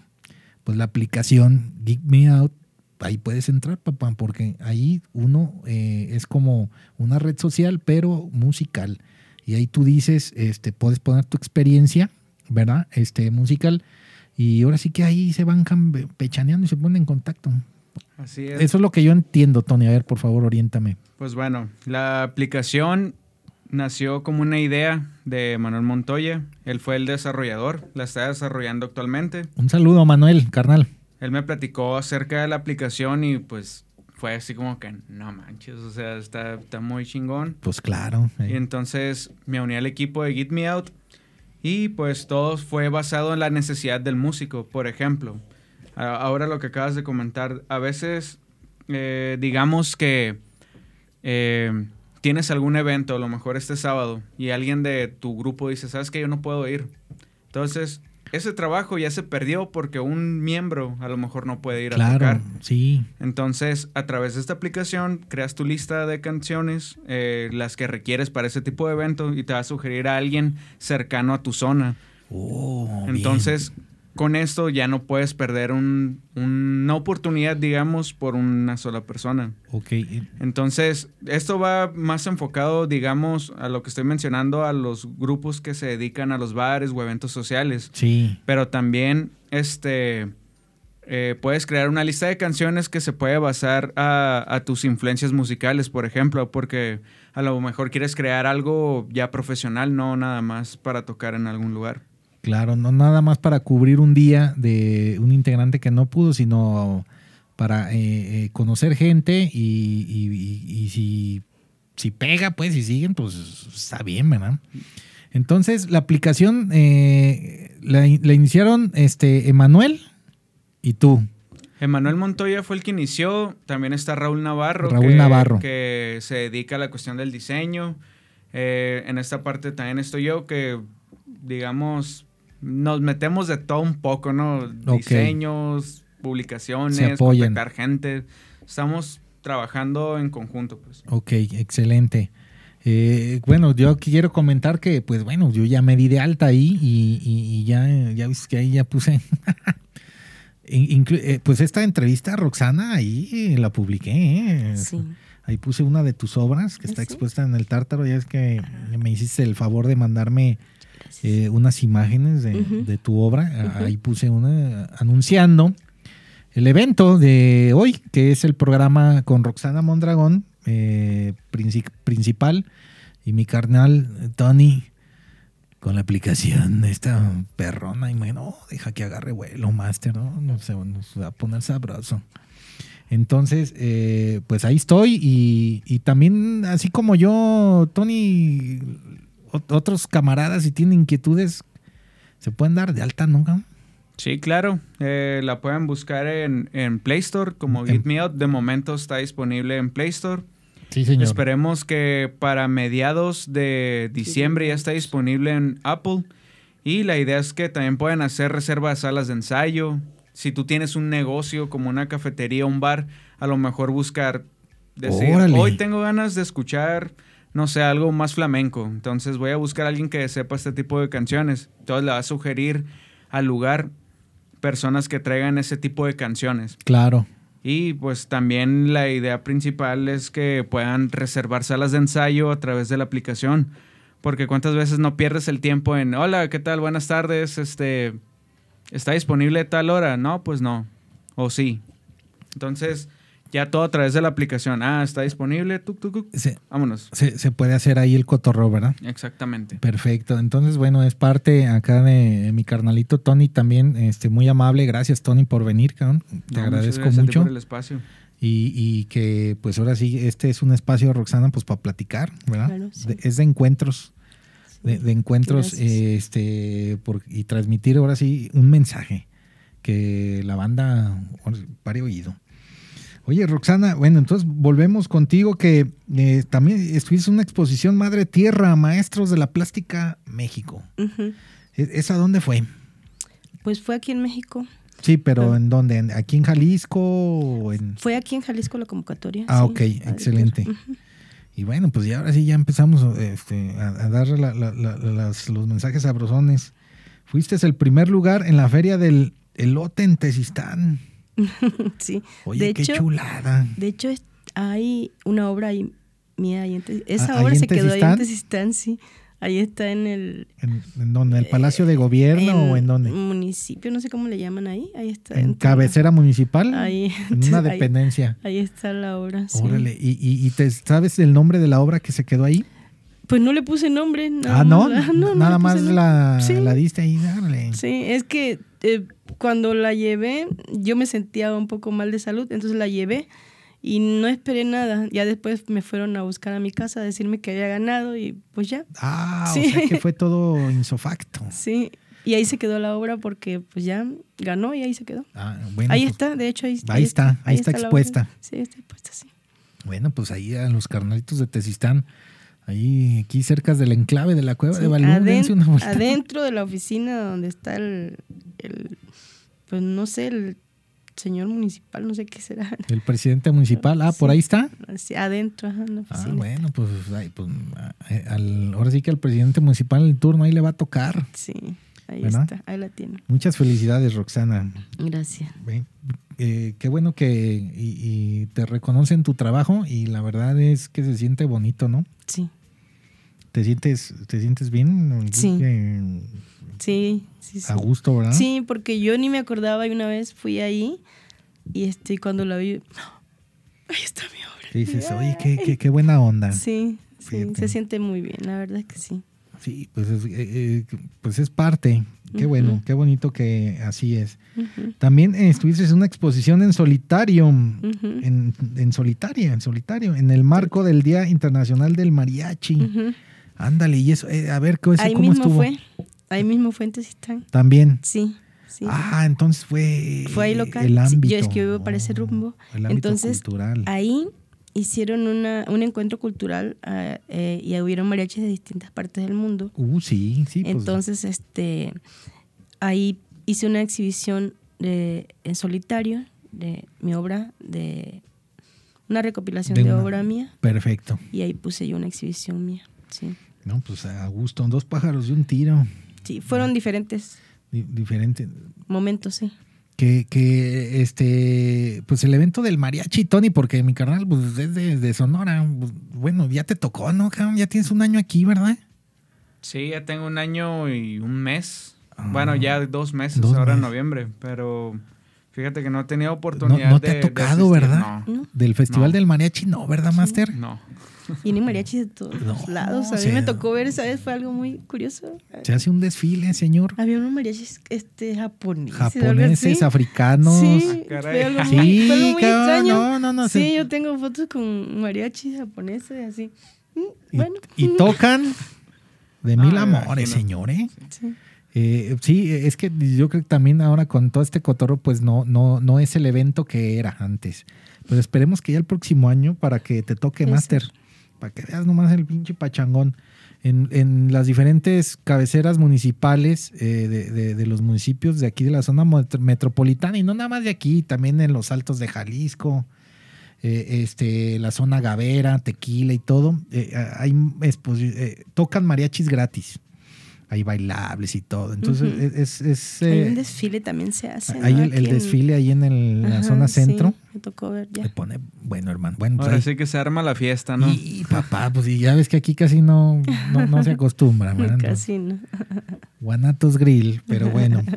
Pues la aplicación Geek Me Out, ahí puedes entrar, papá, porque ahí uno eh, es como una red social, pero musical. Y ahí tú dices, este, puedes poner tu experiencia, ¿verdad? Este, musical. Y ahora sí que ahí se van pechaneando y se ponen en contacto. Así es. Eso es lo que yo entiendo, Tony. A ver, por favor, oriéntame. Pues bueno, la aplicación nació como una idea de Manuel Montoya. Él fue el desarrollador, la está desarrollando actualmente. Un saludo, Manuel, carnal. Él me platicó acerca de la aplicación y pues fue así como que, no manches, o sea, está, está muy chingón. Pues claro. eh. Y entonces me uní al equipo de Get Me Out y pues todo fue basado en la necesidad del músico. Por ejemplo, ahora lo que acabas de comentar, a veces eh, digamos que eh, tienes algún evento, a lo mejor este sábado, y alguien de tu grupo dice, sabes que yo no puedo ir. Entonces, ese trabajo ya se perdió porque un miembro a lo mejor no puede ir a Claro, tocar. sí. Entonces, a través de esta aplicación, creas tu lista de canciones, eh, las que requieres para ese tipo de evento, y te va a sugerir a alguien cercano a tu zona. Oh, bien. Con esto ya no puedes perder un- una oportunidad, digamos, por una sola persona. Ok. Entonces, esto va más enfocado, digamos, a lo que estoy mencionando, a los grupos que se dedican a los bares o eventos sociales. Sí. Pero también, este, eh, puedes crear una lista de canciones que se puede basar a, a tus influencias musicales, por ejemplo, porque a lo mejor quieres crear algo ya profesional, no nada más para tocar en algún lugar. Claro, no nada más para cubrir un día de un integrante que no pudo, sino para eh, eh, conocer gente y, y- y- y si, si pega, pues, si siguen, pues está bien, ¿verdad? Entonces, la aplicación eh, la, in- la iniciaron este Emanuel y tú. Emanuel Montoya fue el que inició, también está Raúl Navarro, Raúl que, Navarro. que se dedica a la cuestión del diseño. Eh, en esta parte también estoy yo, que digamos, nos metemos de todo un poco, ¿no? Diseños, publicaciones, contactar gente. Estamos trabajando en conjunto, pues. Ok, excelente. Eh, bueno, yo quiero comentar que, pues bueno, yo ya me di de alta ahí y, y- y ya, ya ves que ahí ya puse. [laughs] Eh, pues esta entrevista a Roxana ahí la publiqué. ¿eh? Sí. Ahí puse una de tus obras que ¿Ah, está sí? expuesta en el tártaro. Ya es que me hiciste el favor de mandarme eh, unas imágenes de, tu obra. Ahí puse una anunciando el evento de hoy, que es el programa con Roxana Mondragón, eh, princi- principal, y mi carnal eh, Tony con la aplicación esta perrona. Y bueno, deja que agarre vuelo, Master, ¿no? No sé, nos va a poner sabroso. Entonces, eh, pues ahí estoy y, y también, así como yo, Tony, otros camaradas, si tienen inquietudes, se pueden dar de alta, ¿no? Sí, claro. Eh, la pueden buscar en, en Play Store como Get Me Out. De momento está disponible en Play Store. Sí, señor. Esperemos que para mediados de diciembre ya esté disponible en Apple. Y la idea es que también pueden hacer reservas de salas de ensayo. Si tú tienes un negocio como una cafetería, un bar, a lo mejor buscar decir, Órale. hoy tengo ganas de escuchar, no sé, algo más flamenco. Entonces voy a buscar a alguien que sepa este tipo de canciones. Entonces le va a sugerir al lugar personas que traigan ese tipo de canciones. Claro. Y pues también la idea principal es que puedan reservar salas de ensayo a través de la aplicación. Porque cuántas veces no pierdes el tiempo en, hola, ¿qué tal? Buenas tardes, este, ¿está disponible a tal hora? No, pues no. O sí. Entonces, ya todo a través de la aplicación. Ah, está disponible, tuc, tuc, tuc. Se, Vámonos. se- se puede hacer ahí el cotorro, ¿verdad? Exactamente. Perfecto. Entonces, bueno, es parte acá de mi carnalito Tony también, este, muy amable. Gracias, Tony, por venir, cabrón. Te No, agradezco mucho. por el espacio. Y, y que, pues ahora sí, este es un espacio, Roxana, pues para platicar, ¿verdad? Claro, sí. De- es de encuentros, de, de encuentros, eh, este, por, y transmitir ahora sí un mensaje que la banda pare oído. Oye, Roxana, bueno, entonces volvemos contigo que eh, también estuviste en una exposición Madre Tierra, Maestros de la Plástica México. Ujú. ¿E- ¿Esa dónde fue? Pues fue aquí en México. Sí, pero Ah. ¿en dónde? ¿En- ¿Aquí en Jalisco o en...? Fue aquí en Jalisco la convocatoria. Ah, sí. ok, excelente. Y bueno, pues ya ahora sí ya empezamos este, a, a dar la- la- la- las- los mensajes sabrosones. Fuiste el primer lugar en la feria del elote en Tezistán. [laughs] Sí. Oye, de qué hecho, chulada. De hecho, hay una obra ahí, mía ahí en Esa Ah, ¿ahí obra en se quedó ahí en Tezistán, sí. Ahí está en el... ¿En, en dónde? ¿En el Palacio de Gobierno o en dónde? Municipio, no sé cómo le llaman ahí. Ahí está. ¿En cabecera municipal? Ahí, En [laughs] una dependencia. Ahí está la obra. sí. Órale. ¿Y, y, y te sabes el nombre de la obra que se quedó ahí? Pues no le puse nombre. nada ah, ¿no? más- [laughs] no, no Nada más la, Sí. la diste ahí, dale. Sí, es que eh, cuando la llevé, yo me sentía un poco mal de salud, entonces la llevé y no esperé nada. Ya después me fueron a buscar a mi casa a decirme que había ganado y pues ya, Ah, Sí. o sea que fue todo [laughs] insofacto. sí. Y ahí se quedó la obra porque pues ya ganó y ahí se quedó. Ah, bueno, ahí pues, está, de hecho ahí, ahí está, ahí está obra. expuesta. Sí, está expuesta, sí. Bueno, pues ahí a los carnalitos de Tezistán, ahí aquí cerca del enclave de la cueva Sí, de Balún, aden- dense una vuelta. adentro de la oficina donde está el, el, pues no sé, el señor municipal, no sé qué será. El presidente municipal, ah, por Sí. ahí está. Así, adentro, ajá, en la Ah, oficina. bueno, pues, ay, pues, al- ahora sí que al presidente municipal el turno ahí le va a tocar. Sí, ahí ¿Verdad? está, ahí la tiene. Muchas felicidades, Roxana. Gracias. Eh, qué bueno que y, y te reconocen tu trabajo y la verdad es que se siente bonito, ¿no? Sí, ¿Te sientes, te sientes bien? Sí. Eh, sí, sí. sí. A gusto, ¿verdad? Sí, porque yo ni me acordaba y una vez fui ahí y este, cuando la vi, ahí está mi obra. Y dices, oye, qué, qué, qué buena onda. Sí, sí, se siente muy bien, la verdad es que sí. Sí, pues es, eh, eh, pues es parte. Qué bueno, qué bonito que así es. También eh, estuviste en una exposición en solitario, en, en solitaria, en solitario, en el marco del Día Internacional del Mariachi. Ándale, y eso, eh, a ver, ¿cómo, Ahí cómo mismo estuvo? fue, ahí mismo fue en Tezistán. También. Sí, sí. Ah, entonces fue Fue ahí local. el Sí, ámbito. yo es que vivo para ese rumbo. El ámbito Entonces, cultural. Ahí hicieron una, un encuentro cultural ah, eh, y hubieron mariachis de distintas partes del mundo. Uh, sí, sí. pues, Entonces, este, ahí hice una exhibición de, en solitario de mi obra, de una recopilación De de, una- obra mía, Perfecto. y ahí puse yo una exhibición mía. Sí, No, pues a gusto. Dos pájaros de un tiro. sí fueron diferentes Di- diferente. momentos, sí. Que, que este, pues el evento del mariachi, Tony, porque mi carnal, pues es de, de Sonora. Pues, bueno, ya te tocó, ¿no, cabrón? Ya tienes un año aquí, ¿verdad? Sí, ya tengo un año y un mes. Ah. bueno, ya dos meses Dos ahora en noviembre, pero fíjate que no he tenido oportunidad no te de- ha tocado. ¿verdad? No, ¿no? Del Festival No. del Mariachi, no, ¿verdad, Master? no. Y ni mariachis de todos No, los lados. A mí o sea- me tocó ver, ¿sabes? Fue algo muy curioso. Se hace un desfile, señor. Había unos mariachis este, japoneses. Japoneses, africanos. Sí, Ah, caray. fue algo Sí, muy, fue algo muy cabrón, extraño. no, no, no, Sí, yo tengo fotos con mariachis japoneses así. Mm, Y, Bueno. y tocan de mil Ah, amores, imagino. señor, ¿eh? Sí. Eh, sí, es que yo creo que también ahora con todo este cotorro, pues no, no, no es el evento que era antes. Pero esperemos que ya el próximo año para que te toque. Master, para que veas nomás el pinche pachangón. En, en las diferentes cabeceras municipales eh, de, de- los municipios de aquí de la zona met- metropolitana, y no nada más de aquí, también en los altos de Jalisco, eh, este, la zona Gavera, Tequila y todo, eh, hay eh, tocan mariachis gratis. Hay bailables y todo. Entonces, Ujú. es, es, Hay eh, un desfile también se hace. hay ¿no? el, el en- desfile ahí en el- la zona sí, centro. me tocó ver Le ya. pone, bueno, hermano, bueno, pues Ahora ahí- sí que se arma la fiesta, ¿no? Y papá, pues y ya ves que aquí casi no, no, no se acostumbra, ¿verdad? [laughs] Casi, ¿no? Guanatos Grill, pero bueno. [laughs]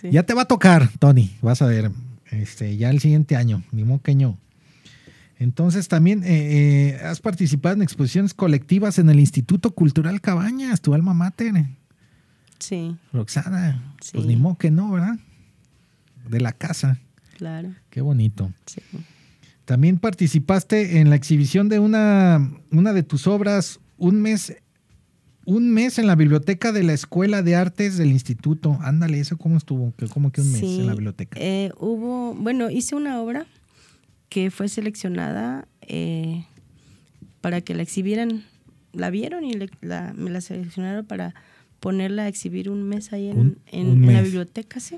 Sí. Ya te va a tocar, Tony, vas a ver, este, ya el siguiente año, ni moqueño. Entonces también eh, eh, has participado en exposiciones colectivas en el Instituto Cultural Cabañas, tu alma mater, Sí, Roxana. Pues ni moque, no, ¿verdad? De la casa, claro. qué bonito. Sí. También participaste en la exhibición de una, una de tus obras, un mes, un mes en la biblioteca de la Escuela de Artes del Instituto. Ándale, ¿eso cómo estuvo? Que ¿Cómo que un mes Sí, en la biblioteca? eh, hubo, bueno, hice una obra que fue seleccionada eh, para que la exhibieran. La vieron y le- la- me la seleccionaron para ponerla a exhibir un mes ahí en, Un- en- un en la biblioteca, sí.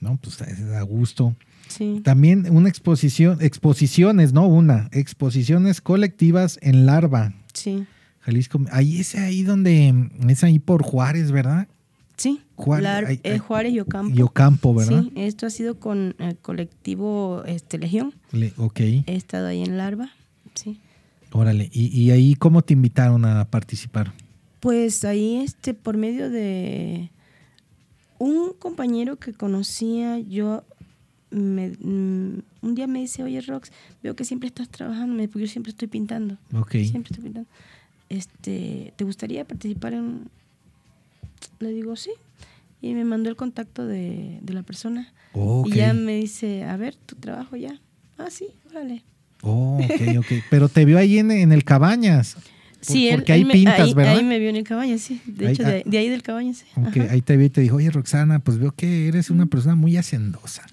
No, pues es a gusto. Sí, También una exposición, exposiciones, no una, exposiciones colectivas en Larva, sí, Jalisco. Ahí es ahí donde, es ahí por Juárez, ¿verdad? sí. Juárez, Lar- eh. Juárez y Ocampo. Y Ocampo, ¿verdad? Sí, esto ha sido con el colectivo este, Legión. Le- ok, He estado ahí en Larva, sí. órale. ¿Y, y ahí cómo te invitaron a participar? Pues ahí, este, por medio de un compañero que conocía, yo me- mm, un día me dice, oye Rox, veo que siempre estás trabajando, me- porque yo siempre estoy pintando, Ok. siempre estoy pintando. este, ¿te gustaría participar en...? Le digo, sí. Y me mandó el contacto de, de la persona. Ok. Y ya me dice, a ver, tu trabajo ya. Ah, sí, órale. Oh, ok, ok. Pero te vio ahí en, en el Cabañas. Sí, él- porque él me- pintas, ahí, ¿verdad? Ahí me vio en el cabaña, sí. De Ahí- hecho, ah. de, de ahí del cabaña, sí. Ok, Ajá. ahí te vio y te dijo, oye Roxana, pues veo que eres una persona muy hacendosa. [laughs] [laughs]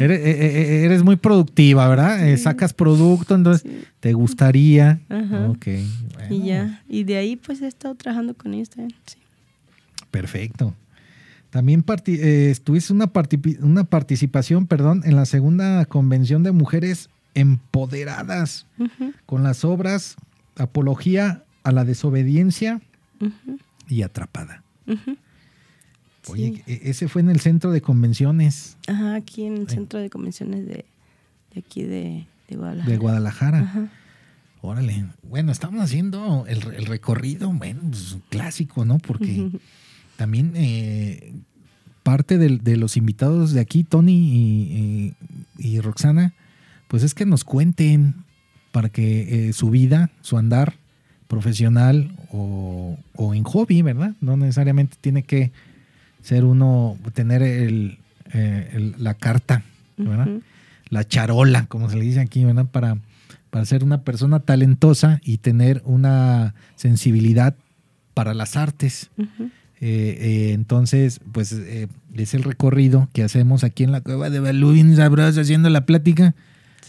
eres, eh, eh, eres muy productiva, ¿verdad? Eh, sacas producto, entonces Sí. te gustaría. Ajá. Ok. Y bueno, ya. Y de ahí, pues, he estado trabajando con ellos también. Sí. Perfecto. También eh, tuviste una, parti- una participación, perdón, en la segunda convención de mujeres empoderadas con las obras Apología a la desobediencia y Atrapada. Oye, Sí. e- ese fue en el centro de convenciones Ajá, aquí en el centro de convenciones de, de aquí de, de Guadalajara. de Guadalajara. Ajá. Órale. Bueno, estamos haciendo el, el recorrido, bueno, pues, clásico, ¿no? Porque también eh, parte de, los invitados de aquí, Tony y, y- y Roxana, pues es que nos cuenten para que eh, su vida, su andar profesional o, o en hobby, ¿verdad? No necesariamente tiene que ser uno, tener el, eh, el- la carta, ¿verdad? La charola, como se le dice aquí, ¿verdad? Para, para ser una persona talentosa y tener una sensibilidad para las artes. Eh, eh, entonces, pues eh, es el recorrido que hacemos aquí en la cueva de Balúin Sabroso haciendo la plática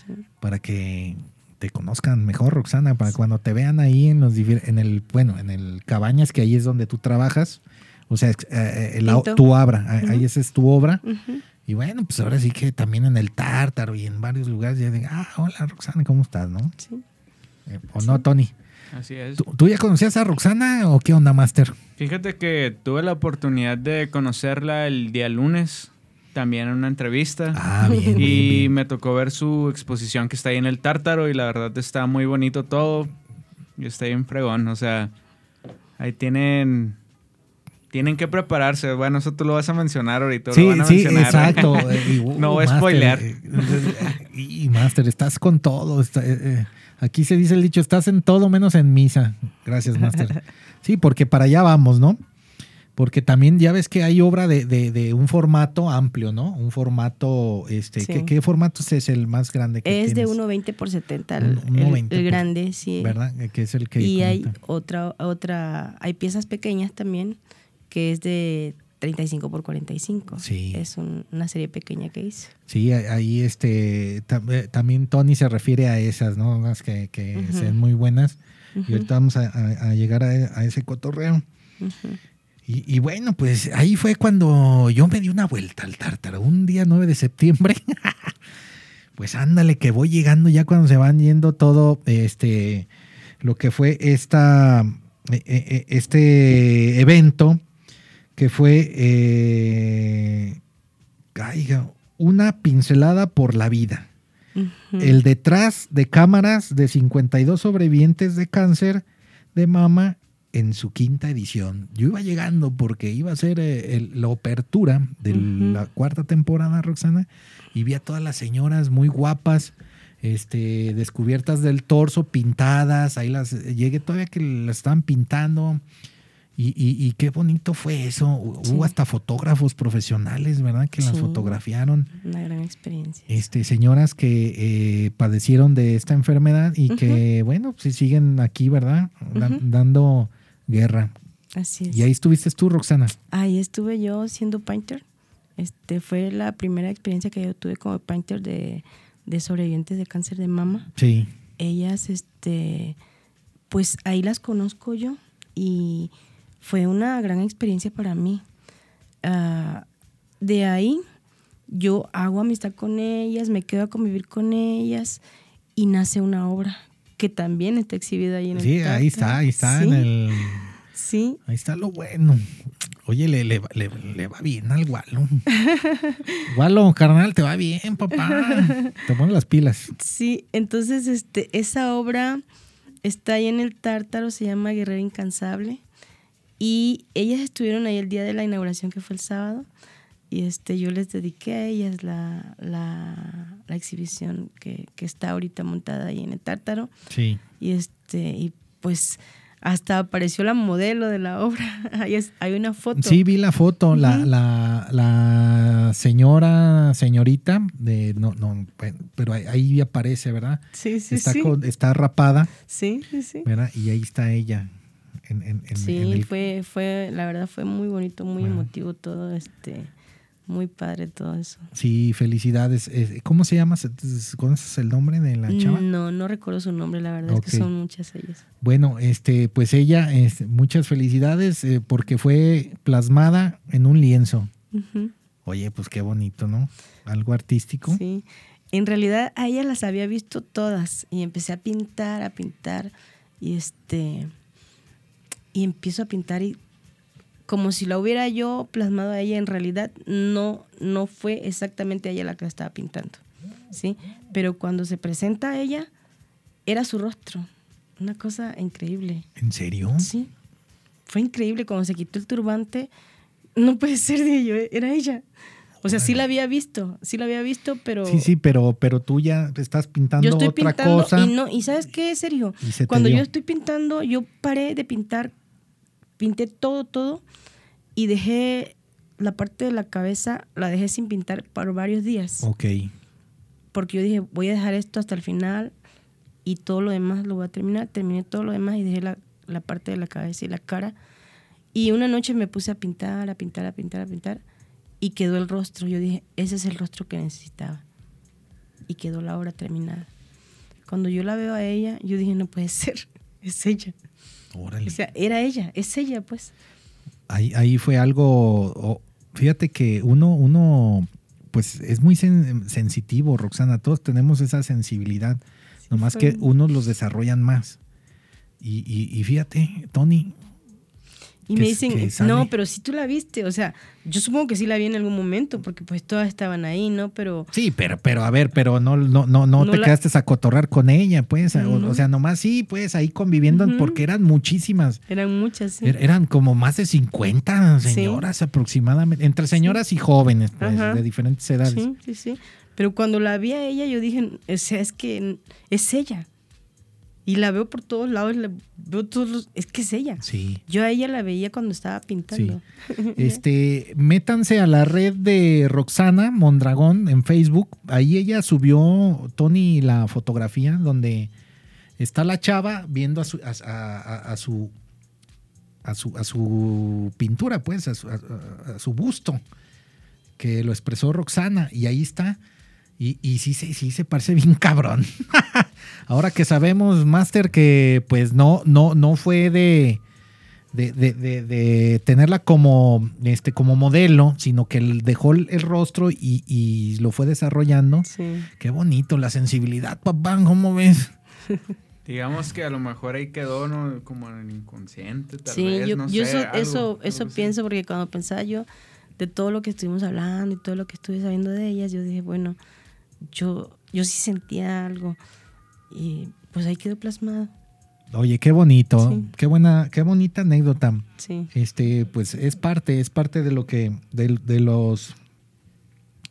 Sí. para que te conozcan mejor, Roxana, para cuando te vean ahí en los en el bueno, en el cabañas que ahí es donde tú trabajas, o sea, eh, eh, la- tu obra, ahí- esa es tu obra. Y bueno, pues ahora sí que también en el Tártaro y en varios lugares ya digan, ah, hola Roxana, ¿cómo estás? ¿No? Sí. Eh, ¿O no, Tony? Así es. ¿Tú, tú ya conocías a Roxana o qué onda, Master? Fíjate que tuve la oportunidad de conocerla el día lunes, también en una entrevista. Ah, bien, y bien. me tocó ver su exposición que está ahí en el Tártaro y la verdad está muy bonito todo. Y está bien fregón, o sea, ahí tienen tienen que prepararse. Bueno, eso tú lo vas a mencionar ahorita. Sí, lo van a sí, mencionar. exacto. [laughs] Y, uh, No voy a Master, spoilear. eh, Y Master, estás con todo. está- eh, eh, aquí se dice el dicho, estás en todo menos en misa. Gracias, Master. [laughs] Sí, porque para allá vamos, ¿no? Porque también ya ves que hay obra de, de- de un formato amplio, ¿no? Un formato, este, Sí. ¿qué, qué formato es el más grande que Es de tienes? 1.20 por 70, el, Un- el- 1.20 el por- grande, sí. ¿Verdad? Que es el que... Y hay otra, otra, hay piezas pequeñas también, que es de 35 por 45. Sí. Es un- una serie pequeña que hice. Sí, ahí este, tam- eh, también Tony se refiere a esas, ¿no? Unas que, que Ujú. sean muy buenas. Y ahorita vamos a, a- a llegar a, a ese cotorreo. ujú. Y, y bueno, pues ahí fue cuando yo me di una vuelta al tártaro. Un día 9 de septiembre. [laughs] pues ándale, que voy llegando ya cuando se van yendo todo este lo que fue esta eh, eh, este evento que fue eh, una pincelada por la vida. El detrás de cámaras de 52 sobrevivientes de cáncer de mama en su quinta edición. Yo iba llegando porque iba a ser eh, el- la apertura de la cuarta temporada, Roxana, y vi a todas las señoras muy guapas, este, descubiertas del torso, pintadas, ahí las llegué todavía que las estaban pintando. Y, y- y qué bonito fue eso. Hubo hasta fotógrafos profesionales, ¿verdad? Que las fotografiaron Una gran experiencia. este, señoras que eh, padecieron de esta enfermedad y que, bueno, pues siguen aquí, ¿verdad? Da-. Dando guerra. Así es. Y ahí estuviste tú, Roxana. Ahí estuve yo siendo painter. Este fue la primera experiencia que yo tuve como painter de, de sobrevivientes de cáncer de mama. Sí. Ellas, este, pues ahí las conozco yo y fue una gran experiencia para mí. Ah, de ahí yo hago amistad con ellas, me quedo a convivir con ellas y nace una obra que también está exhibida ahí en el Sí, ahí está, ahí está en Sí, el. Sí, Ahí está lo bueno. Oye, le, le, le- le va bien al Gualo. [laughs] Gualo, carnal, te va bien, papá. Te pones las pilas. Sí, entonces este, esa obra está ahí en el Tártaro, se llama Guerrera Incansable. Y ellas estuvieron ahí el día de la inauguración, que fue el sábado. Y este, yo les dediqué a ellas la, la, la exhibición que, que está ahorita montada ahí en el Tártaro. Sí. Y, este, y pues hasta apareció la modelo de la obra. [laughs] Ahí es- hay una foto. Sí, vi la foto, la, la, la señora, señorita, de, no, no, pe- pero ahí, aparece, ¿verdad? sí, sí. está, sí. con- está rapada, sí, sí, sí. ¿verdad? Y ahí está ella. En, en- en- Sí, el- fue, fue, la verdad fue muy bonito, muy emotivo todo, este, muy padre todo eso. Sí, felicidades. Eh, ¿Cómo se llama? ¿Conoces el nombre de la chava? No, no recuerdo su nombre, la verdad es que son muchas ellas. Bueno, este, pues ella, este, muchas felicidades eh, porque fue plasmada en un lienzo. Oye, pues qué bonito, ¿no? Algo artístico. Sí. En realidad a ella las había visto todas y empecé a pintar, a pintar y este y empiezo a pintar y como si la hubiera yo plasmado a ella en realidad no no fue exactamente ella la que la estaba pintando, ¿sí? Pero cuando se presenta a ella era su rostro, una cosa increíble. ¿En serio? Sí. Fue increíble cuando se quitó el turbante. No puede ser de ello, era ella. O sea, sí la había visto, sí la había visto, pero Sí, sí, pero, pero tú ya estás pintando yo estoy otra pintando cosa. y no, y sabes qué, Sergio, cuando yo estoy pintando, yo paré de pintar, pinté todo, todo y dejé la parte de la cabeza, la dejé sin pintar por varios días, Ok. porque yo dije, voy a dejar esto hasta el final y todo lo demás lo voy a terminar. Terminé todo lo demás y dejé la, la parte de la cabeza y la cara. Y una noche me puse a pintar, a pintar, a pintar, a pintar y quedó el rostro. Yo dije, ese es el rostro que necesitaba. Y quedó la obra terminada. Cuando yo la veo a ella, yo dije, no puede [laughs] ser, es ella. Órale. O sea, era ella, es ella, pues. ahí, ahí fue algo. oh, fíjate que uno, uno, pues es muy sen- sensitivo, Roxana. Todos tenemos esa sensibilidad. Nomás fue- que unos los desarrollan más. Y, y- y fíjate, Tony, Y me dicen, no, pero si tú la viste, o sea, yo supongo que sí la vi en algún momento, porque pues todas estaban ahí, ¿no? Pero Sí, pero, pero a ver, pero no, no, no, no, No te la- quedaste a cotorrar con ella, pues. O, No. o sea, nomás sí, pues ahí conviviendo, porque eran muchísimas. eran muchas, sí. Er- Eran como más de 50 Sí. señoras aproximadamente, entre señoras y jóvenes, pues, Ajá. de diferentes edades. Sí, sí, sí. Pero cuando la vi a ella, yo dije, o sea, es que es ella. Y la veo por todos lados, la veo todos los- es que es ella. Sí. Yo a ella la veía cuando estaba pintando. [laughs] Este, métanse a la red de Roxana Mondragón en Facebook. Ahí ella subió, Tony, la fotografía donde está la chava viendo a su, a, a- a su, a su, a su pintura, pues, a su, a su busto, que lo expresó Roxana. Y ahí está. Y, y sí, se- sí se parece bien cabrón. [laughs] Ahora que sabemos, Master, que pues no, no, no fue de, de, de- de- de tenerla como, este, como modelo, sino que él dejó el, rostro y, y lo fue desarrollando. Sí. Qué bonito, la sensibilidad, papá, ¿cómo ves? [laughs] Digamos que a lo mejor ahí quedó ¿no? como en el inconsciente, tal Sí, vez, yo, no yo sé, eso, algo, eso, algo eso así. pienso porque cuando pensaba yo de todo lo que estuvimos hablando y todo lo que estuve sabiendo de ellas, yo dije, bueno, yo, yo sí sentía algo y pues ahí quedó plasmado. Oye, qué bonito, Sí. qué buena, qué bonita anécdota. Sí. Este, pues es parte, es parte de lo que, de, de los,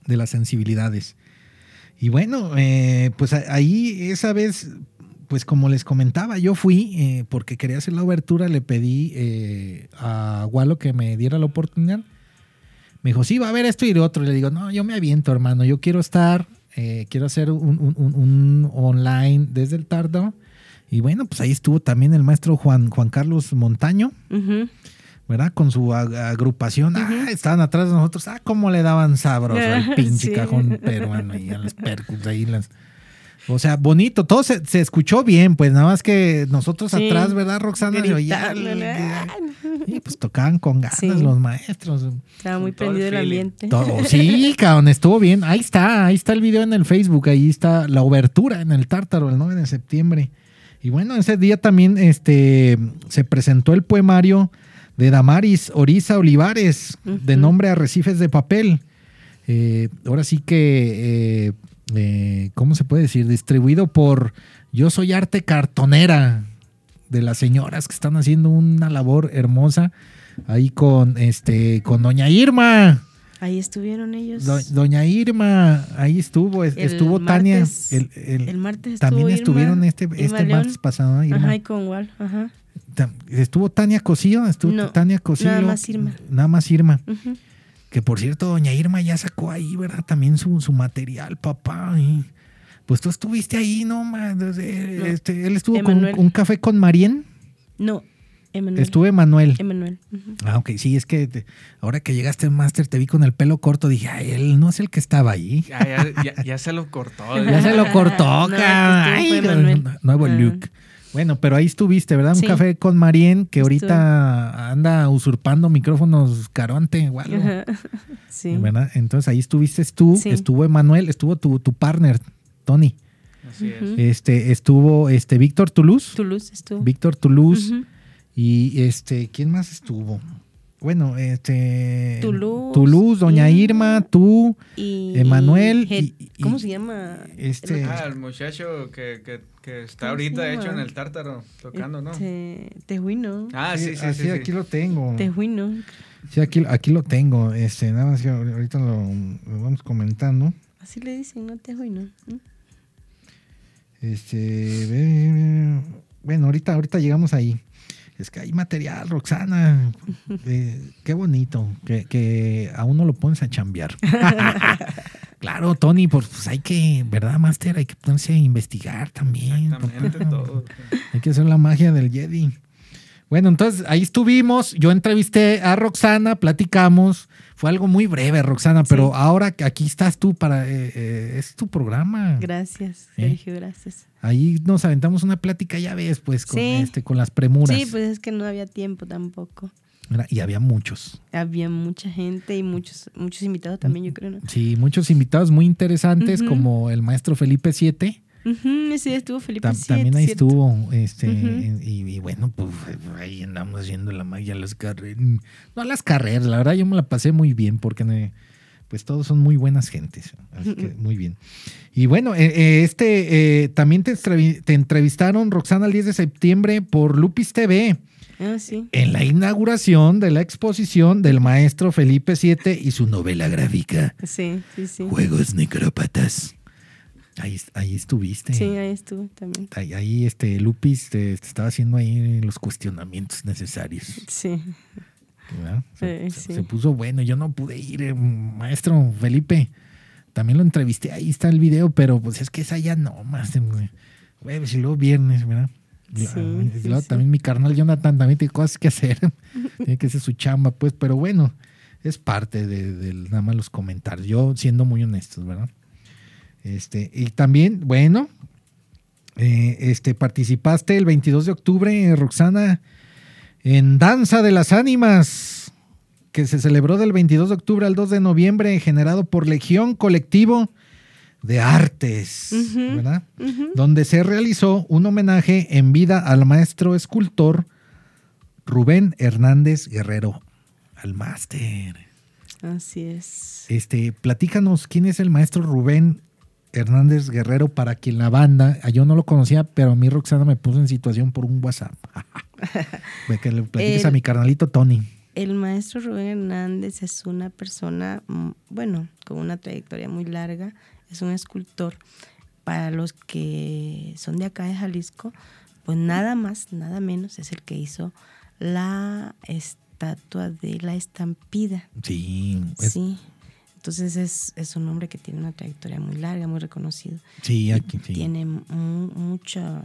de las sensibilidades. Y bueno, eh, pues ahí esa vez, pues como les comentaba, yo fui eh, porque quería hacer la obertura, le pedí eh, a Walo que me diera la oportunidad. Me dijo, sí, va a haber esto y lo otro. Y le digo, no, yo me aviento, hermano, yo quiero estar, eh, quiero hacer un, un- un- online desde el tardo. Y bueno, pues ahí estuvo también el maestro Juan, Juan Carlos Montaño. ¿verdad? Con su ag- agrupación. Ah, estaban atrás de nosotros. Ah, cómo le daban sabroso al [laughs] pinche Sí. cajón peruano y a las percus ahí las. O sea, bonito, todo se, se escuchó bien, pues nada más que nosotros Sí. atrás, ¿verdad, Roxana? Oía- [laughs] Y pues tocaban con ganas Sí. los maestros. Estaba muy el prendido el ambiente. Todo. [laughs] Sí, cabrón, estuvo bien. Ahí está, ahí está el video en el Facebook, ahí está la obertura en el Tártaro el 9 de septiembre. Y bueno, ese día también este, se presentó el poemario de Damaris Oriza Olivares, de nombre Arrecifes de Papel. Eh, ahora sí que, eh, eh, ¿cómo se puede decir? Distribuido por Yo Soy Arte Cartonera, de las señoras que están haciendo una labor hermosa ahí con, este, con Doña Irma. Ahí estuvieron ellos. Do- Doña Irma, ahí estuvo, El estuvo Tania. el- el- el martes estuvo también Irma, estuvieron este, Irma este León. martes pasado, ¿no, Irma? Ajá, y con Wal, ajá. Estuvo Tania Cosío, estuvo No, Tania Cosío. nada más Irma. Nada más Irma. Ujú. Que por cierto, doña Irma ya sacó ahí, ¿verdad? También su, su material, papá. y- pues tú estuviste ahí, ¿no? ma? Desde- No. Este, él estuvo con un café con Marien. No, Emanuel. Estuve Manuel. Emanuel. ujú. Ah, ok, sí, es que te- ahora que llegaste al máster te vi con el pelo corto, dije, ay, él no es el que estaba ahí. Ya, ya, ya- ya se lo cortó. [laughs] Ya se lo cortó, [laughs] No, ay, nuevo Ah. look. Bueno, pero ahí estuviste, ¿verdad? Un Sí. café con Marien que ahorita anda usurpando micrófonos Caronte o algo. [laughs] Sí. ¿verdad? Entonces ahí estuviste tú, Sí. estuvo Emanuel, estuvo tu, tu partner, Tony. Así es. Este, estuvo este Víctor Toulouse. Toulouse estuvo. Víctor Toulouse. Y este, ¿quién más estuvo? Bueno, este. Toulouse, Toulouse, Doña Irma, Irma, tú, Y Emanuel Head- y- y- ¿Cómo se llama? este- Ah, el muchacho que, que, que está ¿Cómo ahorita hecho en el tártaro, tocando, ¿no? Este, Tejuino. Ah, sí, sí, sí. sí. aquí lo tengo. Tejuino. Sí, aquí, aquí lo tengo. Este, nada más que ahorita lo, lo vamos comentando. Así le dicen, ¿no? Tejuino. ¿Mm? Este, bueno, ahorita, ahorita llegamos ahí. Es que hay material, Roxana. Eh, qué bonito que, que a uno lo pones a chambear. [laughs] claro, Tony, pues, pues hay que, ¿verdad, Master? Hay que ponerse a investigar también. Exactamente todo. [laughs] Hay que hacer la magia del Jedi. Bueno, entonces ahí estuvimos. Yo entrevisté a Roxana, platicamos. Fue algo muy breve, Roxana, pero ahora que aquí estás tú para. eh, eh, es tu programa. Gracias, ¿Eh? Sergio, gracias. Ahí nos aventamos una plática, ya ves, pues, con, Sí. este, con las premuras. Sí, pues es que no había tiempo tampoco. Mira, Y había muchos. Había mucha gente y muchos muchos invitados también, yo creo, ¿no? Sí, muchos invitados muy interesantes, como el maestro Felipe VII. Ujú, ese día estuvo Felipe Siete, también ahí ¿cierto? estuvo. Este, y, y bueno, pues ahí andamos haciendo la magia, las carreras. No las carreras, la verdad yo me la pasé muy bien porque me- pues todos son muy buenas gentes. Así que muy bien. Y bueno, eh, eh, este eh, también te entrevistaron, Roxana, el 10 de septiembre por Lupis TV. Ah, sí. En la inauguración de la exposición del maestro Felipe VII y su novela gráfica, Sí, sí, sí. Juegos Necrópatas. Ahí, ahí estuviste. Sí, ahí estuvo también. Ahí, ahí, este Lupis te, te estaba haciendo ahí los cuestionamientos necesarios. Sí. ¿verdad? Se, Sí, se- sí. se puso bueno. Yo no pude ir, eh, maestro Felipe. También lo entrevisté, ahí está el video, pero pues es que esa ya no, más. eh, Jueves y luego viernes, ¿verdad? Sí, y sí, luego también mi carnal Jonathan también tiene cosas que hacer. [laughs] tiene que hacer su chamba, pues, pero bueno, es parte de, de nada más los comentarios. Yo siendo muy honestos, ¿verdad? Este, y también, bueno, eh, este, participaste el 22 de octubre, eh, Roxana, en Danza de las Ánimas, que se celebró del 22 de octubre al 2 de noviembre, generado por Legión Colectivo de Artes, ¿verdad? Donde se realizó un homenaje en vida al maestro escultor Rubén Hernández Guerrero, al máster. Así es. Este, platícanos quién es el maestro Rubén Hernández Guerrero para quien la banda, ah, yo no lo conocía, pero a mí Roxana me puso en situación por un WhatsApp. [laughs] Ve que le platiques a mi carnalito Tony. El maestro Rubén Hernández es una persona, mm, bueno, con una trayectoria muy larga, es un escultor. Para los que son de acá de Jalisco, pues nada más, nada menos es el que hizo la estatua de la estampida. Sí, es- Sí. Entonces es, es un hombre que tiene una trayectoria muy larga, muy reconocido. sí, aquí, sí. Tiene mu- mucha,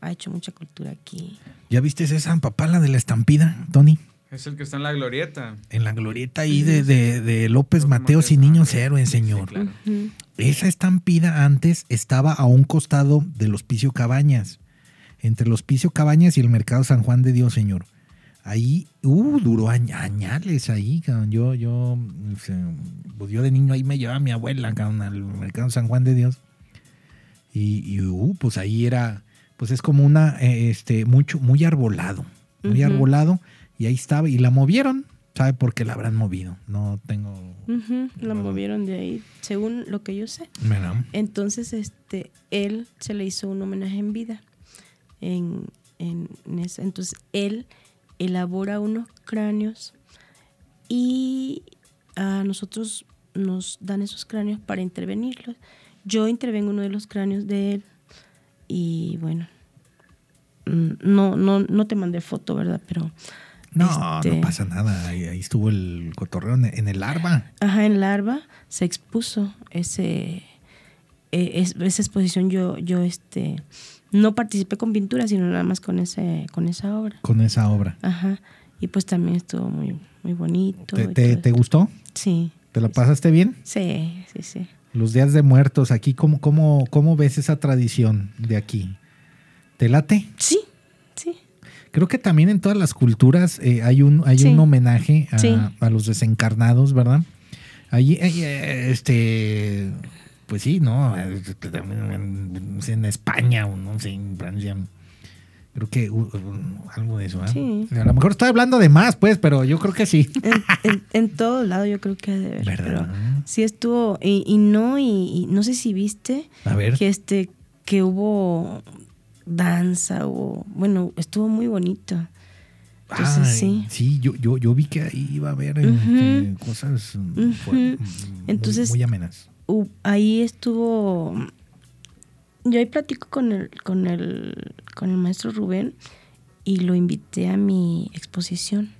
ha hecho mucha cultura aquí. ¿Ya viste esa papala de la estampida, Tony? Es el que está en la glorieta. En la glorieta ahí de, de- de López López Mateos y Niños ah, Héroes, sí, señor. claro. Esa estampida antes estaba a un costado del Hospicio Cabañas, entre el Hospicio Cabañas y el Mercado San Juan de Dios, señor. Ahí, uh, duró añ- añales ahí, cabrón. Yo, yo, sea, pues yo de niño ahí me llevaba a mi abuela, cabrón, al Mercado San Juan de Dios. Y, y, uh, pues ahí era, pues es como una, eh, este, mucho, muy arbolado, muy arbolado. Y ahí estaba, y la movieron. ¿Sabe por qué la habrán movido? No tengo... La movieron de ahí, según lo que yo sé. ¿verdad? Entonces, este, él se le hizo un homenaje en vida. En, en- en eso. Entonces, él elabora unos cráneos y a nosotros nos dan esos cráneos para intervenirlos. Yo intervengo uno de los cráneos de él y bueno, mm, no, no, no te mandé foto, ¿verdad? Pero No, Este- no pasa nada. Ahí, ahí estuvo el cotorreo en, en el arba. Ajá, en Larva se expuso ese, eh, es- esa exposición. Yo, yo este, no participé con pintura, sino nada más con, ese, con esa obra. con esa obra. Ajá. Y pues también estuvo muy, muy bonito. ¿Te, te- gustó? Sí. ¿Te la pasaste bien? Sí, sí, sí. Los días de muertos, aquí, ¿cómo, cómo, cómo ves esa tradición de aquí? ¿Te late? Sí, sí. Creo que también en todas las culturas eh, hay un hay Sí. un homenaje a, Sí. a los desencarnados, ¿verdad? Allí, eh, este, pues sí, ¿no? Eh, En, España, o no sé, en Francia. Creo que uh, algo de eso, ¿eh? Sí. A lo mejor estoy hablando de más, pues, pero yo creo que sí. En, en, en [laughs] todo lado yo creo que de. ¿Verdad? Pero sí estuvo. Y, y no, y, y no sé si viste A ver. que este que hubo danza o bueno estuvo muy bonito entonces Ay, sí yo, yo, yo vi que ahí iba a haber eh, cosas mm, Entonces- muy, muy amenas. Ahí estuvo yo ahí platico con el con el con el maestro Rubén y lo invité a mi exposición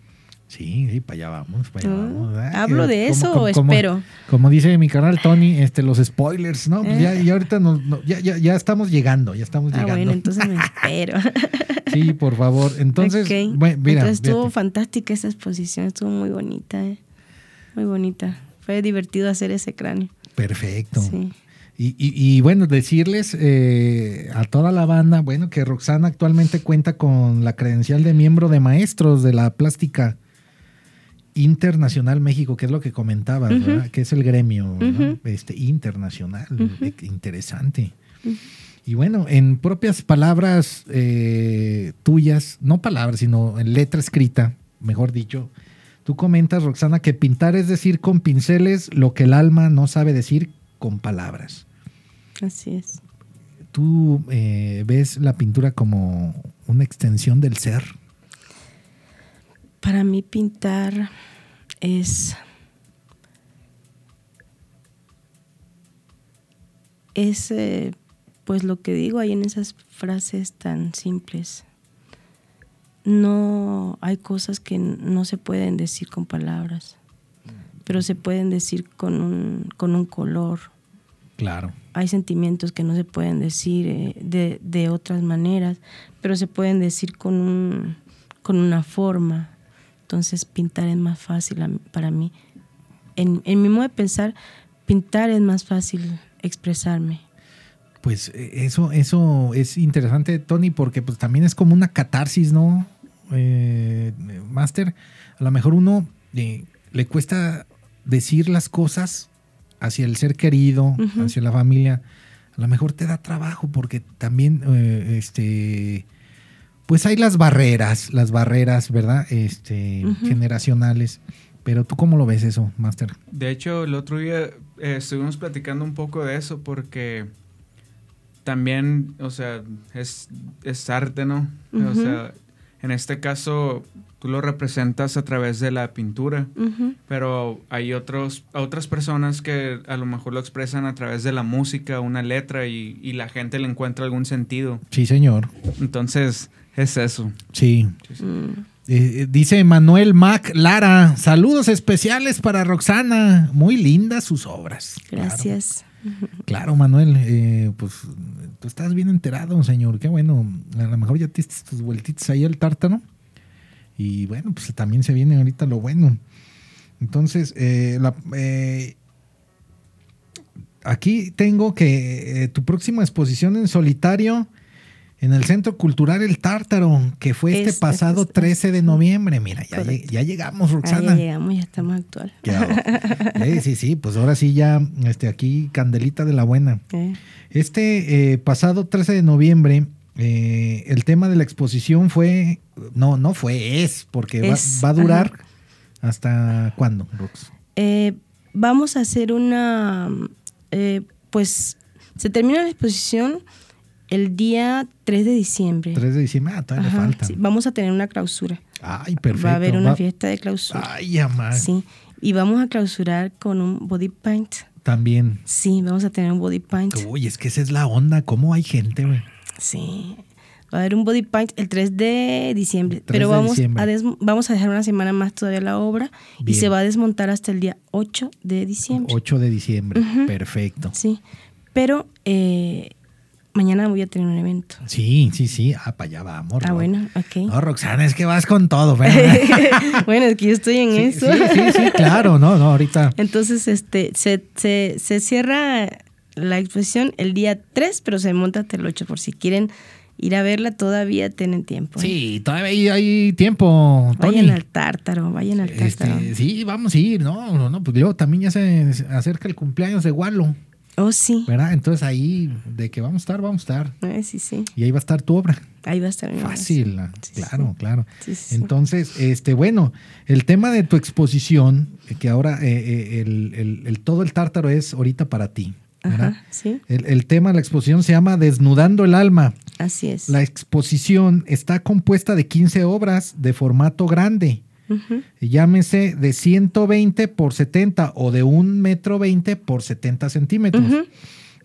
Sí, sí, para allá vamos, para allá Ah, vamos. Ay, ¿hablo de eso como- o como- espero? Como dice mi canal Tony, este, los spoilers, ¿no? Pues ya, Eh. ya ahorita nos- no, ya, ya, ya estamos llegando, ya estamos ah llegando. bueno entonces me [laughs] espero Sí, por favor. Entonces, bueno, mira, entonces estuvo fíjate. fantástica esa exposición estuvo muy bonita eh. muy bonita fue divertido hacer ese cráneo perfecto. sí Y, y- y, bueno, decirles eh, a toda la banda, bueno, que Roxana actualmente cuenta con la credencial de miembro de maestros de la plástica internacional México, que es lo que comentabas. ¿verdad? Que es el gremio este, internacional. Eh, Interesante. Y bueno, en propias palabras eh, tuyas, no palabras, sino en letra escrita, mejor dicho, tú comentas, Roxana, que pintar es decir con pinceles lo que el alma no sabe decir con palabras. así es ¿Tú eh, ves la pintura como una extensión del ser? Para mí pintar es es eh, pues lo que digo ahí en esas frases tan simples. No hay cosas que no se pueden decir con palabras, pero se pueden decir con un, con un color. Claro. Hay sentimientos que no se pueden decir eh, de, de otras maneras, pero se pueden decir con, un, con una forma. Entonces pintar es más fácil mí- para mí. En, en mi modo de pensar, pintar es más fácil expresarme. Pues eh, eso, eso es interesante, Tony, porque pues también es como una catarsis, ¿no? Eh, Master, a lo mejor uno eh, le cuesta decir las cosas hacia el ser querido, hacia la familia. A lo mejor te da trabajo porque también, eh, este, pues hay las barreras, las barreras, ¿verdad? Este, generacionales. Pero tú cómo lo ves eso, Master? De hecho, el otro día eh, estuvimos platicando un poco de eso porque también, o sea, es, es arte, ¿no? O sea, en este caso tú lo representas a través de la pintura, pero hay otros, otras personas que a lo mejor lo expresan a través de la música, una letra y, y la gente le encuentra algún sentido. Sí, señor. Entonces, es eso. Sí. Mm. Eh, dice Manuel Mac Lara, saludos especiales para Roxana, muy lindas sus obras. Gracias. Claro, [laughs] Claro, Manuel, eh, pues tú estás bien enterado, señor, qué bueno, a lo mejor ya te diste tus vueltitas ahí al tártaro. Y bueno, pues también se viene ahorita lo bueno. Entonces, eh, eh, aquí tengo que eh, tu próxima exposición en solitario en el Centro Cultural El Tártaro, que fue este pasado este, 13 de noviembre. Mira, ya, Correcto. lleg- ya llegamos, Roxana. ya llegamos, ya estamos actual. Ya. [laughs] Sí, sí, sí, pues ahora sí ya, este, aquí, Candelita de la Buena. Eh, Este eh, pasado 13 de noviembre, eh, el tema de la exposición fue, no, no fue, es, porque va- Es, va, a durar ajá. hasta cuándo, Rox. Eh, vamos a hacer una, eh, pues se termina la exposición el día 3 de diciembre. 3 de diciembre, ah, todavía le falta. sí, vamos a tener una clausura. Ay, perfecto. Va a haber una Va- fiesta de clausura. Ay, amá. Sí. Y vamos a clausurar con un body paint. También. Sí, vamos a tener un body paint. Uy, es que esa es la onda. ¿Cómo hay gente, güey? Sí. Va a haber un body paint el 3 de diciembre. 3 pero de vamos, diciembre. A des- vamos a dejar una semana más todavía la obra y se va a desmontar hasta el día 8 de diciembre. 8 de diciembre. Perfecto. Sí. Pero eh, mañana voy a tener un evento. Sí, sí, sí. Ah, para allá vamos. Ah, bueno, ok. No, Roxana, es que vas con todo, [laughs] bueno, es que yo estoy en sí, eso. sí, sí, sí, claro. No, no, ahorita. Entonces, este, se, se, se cierra la exposición el día 3, pero se monta hasta el 8. Por si quieren ir a verla, todavía tienen tiempo. ¿eh? Sí, todavía hay, hay tiempo, Tony. Vayan al tártaro, vayan al tártaro. Este, sí, vamos a ir, no, no, no, pues luego también ya se acerca el cumpleaños de Walo, Oh, sí. ¿verdad? Entonces ahí, de que vamos a estar, vamos a estar. Sí, sí. Y ahí va a estar tu obra. Ahí va a estar. mi Fácil, ah, Sí, claro, sí. claro. Sí. Entonces, este, bueno, el tema de tu exposición, que ahora eh, eh, el, el- el- todo el tártaro es ahorita para ti. ¿verdad? Ajá, sí, El, el tema de la exposición se llama Desnudando el alma. así es. La exposición está compuesta de 15 obras de formato grande. Llámese de 120 por 70 o de 1 metro 20 por 70 centímetros,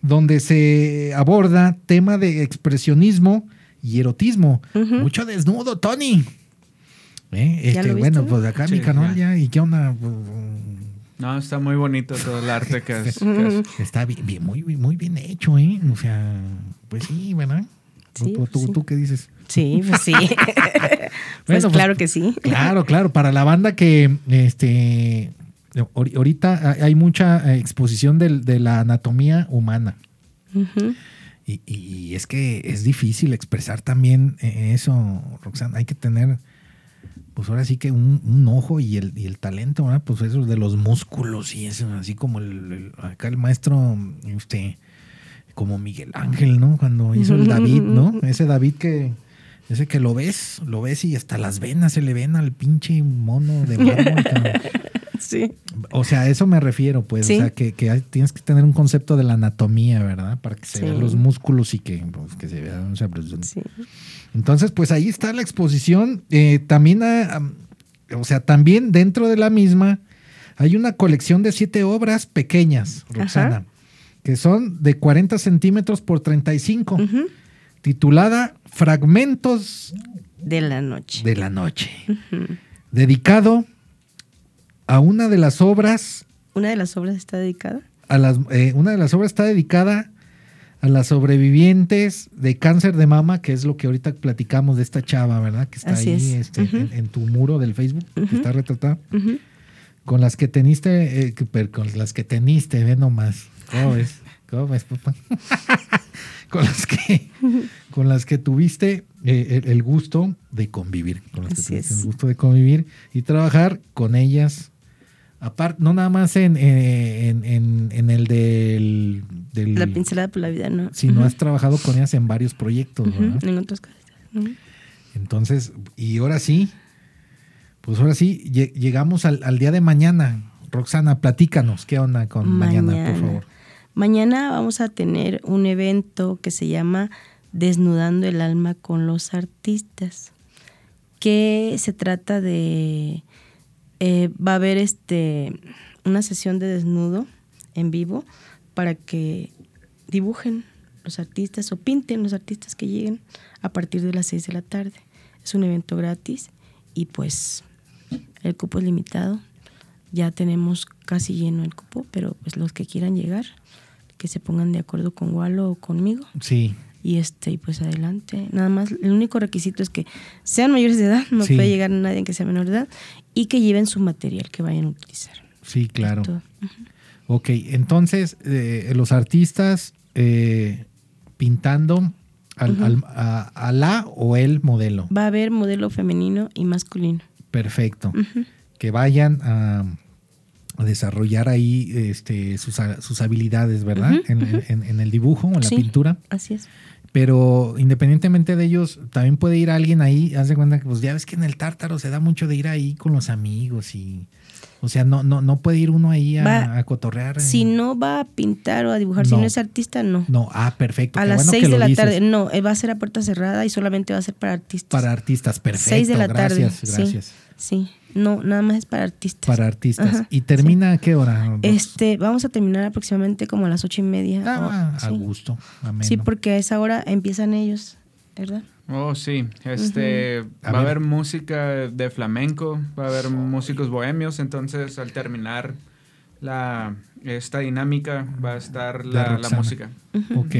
donde se aborda tema de expresionismo y erotismo. Mucho desnudo, Tony. ¿Eh? ¿Ya Este, bueno, no? pues acá mi canal ya. ya. ¿Y qué onda? No, está muy bonito todo el arte que [laughs] es. que es- Está bien, bien- muy, muy bien hecho, ¿eh? O sea, pues sí, ¿verdad? Sí, ¿Tú, tú- sí. tú qué dices? Sí, pues sí. [laughs] pues Bueno, pues, claro que sí. Claro, claro. Para la banda que este ahori- ahorita hay mucha eh, exposición del- de, la anatomía humana. Y, y es que es difícil expresar también eh, eso, Roxana. Hay que tener, pues ahora sí que un, un ojo y el, y el talento, ¿verdad? Pues eso de los músculos y eso, así como el, el- acá el maestro, este, como Miguel Ángel, ¿no? Cuando hizo el David, ¿no? Ese David que, ese que lo ves, lo ves y hasta las venas se le ven al pinche mono de mármol. [laughs] Sí. O sea, a eso me refiero, pues. Sí. O sea, que, que hay- tienes que tener un concepto de la anatomía, ¿verdad? Para que se Sí. vean los músculos y que, pues, que se vean. o sea, pues, Sí. Entonces, pues ahí está la exposición. Eh, también, ah, o sea, también dentro de la misma hay una colección de siete obras pequeñas, Roxana, Ajá. Que son de 40 centímetros por 35, Ujú. titulada Fragmentos De la noche. de la noche, dedicado a una de las obras Una de las obras está dedicada. a las, eh, una de las obras está dedicada a las sobrevivientes de cáncer de mama, que es lo que ahorita platicamos de esta chava, ¿verdad? Que está Así ahí es. este, en, en tu muro del Facebook, que está retratada. Con las que teniste, eh, con las que teniste, ve nomás. ¿Cómo ves? ¿Cómo ves, papá? [laughs] con las que, con las que tuviste eh, el, gusto de convivir, con las que Así tuviste es. el gusto de convivir y trabajar con ellas. Aparte, no nada más en, eh, en, en- en el del, del- La pincelada por la vida, ¿no? sino Ujú. has trabajado con ellas en varios proyectos, Ujú, ¿verdad? En otras cosas. Entonces, y ahora sí, pues ahora sí, lle- llegamos al, al día de mañana. Roxana, platícanos, ¿qué onda con mañana, por favor? Mañana vamos a tener un evento que se llama Desnudando el alma con los artistas, que se trata de eh, va a haber este una sesión de desnudo en vivo para que dibujen los artistas o pinten los artistas que lleguen a partir de las 6 de la tarde. Es un evento gratis y pues el cupo es limitado. Ya tenemos casi lleno el cupo, pero pues los que quieran llegar, que se pongan de acuerdo con Walo o conmigo Sí, y este y pues adelante. Nada más, el único requisito es que sean mayores de edad, no Sí. puede llegar nadie que sea menor de edad y que lleven su material que vayan a utilizar. sí, claro. Ok, entonces eh, los artistas eh, pintando al, al- a, a la o el modelo. Va a haber modelo femenino y masculino. Perfecto. Que vayan a, a desarrollar ahí este, sus, sus habilidades, ¿verdad? En, en- en el dibujo o en la Sí. pintura. Así es. Pero independientemente de ellos, también puede ir alguien ahí, haz de cuenta que pues ya ves que en el tártaro se da mucho de ir ahí con los amigos y o sea, no, no, no puede ir uno ahí a, Va- a cotorrear. Si no va a pintar o a dibujar, si No. es artista, no. No, ah, perfecto. a qué las bueno 6 que de la dices. tarde, no, eh, va a ser a puerta cerrada y solamente va a ser para artistas. Para artistas, perfecto. 6 de la tarde. Gracias, sí, gracias. Sí, No, nada más es para artistas. Para artistas. Ajá, ¿Y termina a qué hora? Este, vamos a terminar aproximadamente como a las ocho y media. Ah, o- a sí. gusto. ameno. Sí, porque a esa hora empiezan ellos, ¿verdad? Oh, sí. Este, va a ver. haber música de flamenco, va a haber músicos bohemios, entonces al terminar la, esta dinámica va a estar La la, música. Ok.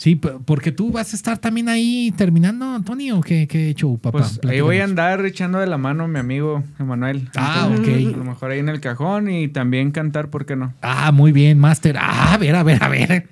Sí, porque tú vas a estar también ahí terminando, Tony, o qué, qué show, papá. Pues ahí voy a andar echando de la mano a mi amigo Emanuel. Ah, Entonces, ok. A lo mejor ahí en el cajón y también cantar, ¿por qué no? Ah, muy bien, Master. Ah, a ver, a ver, a ver.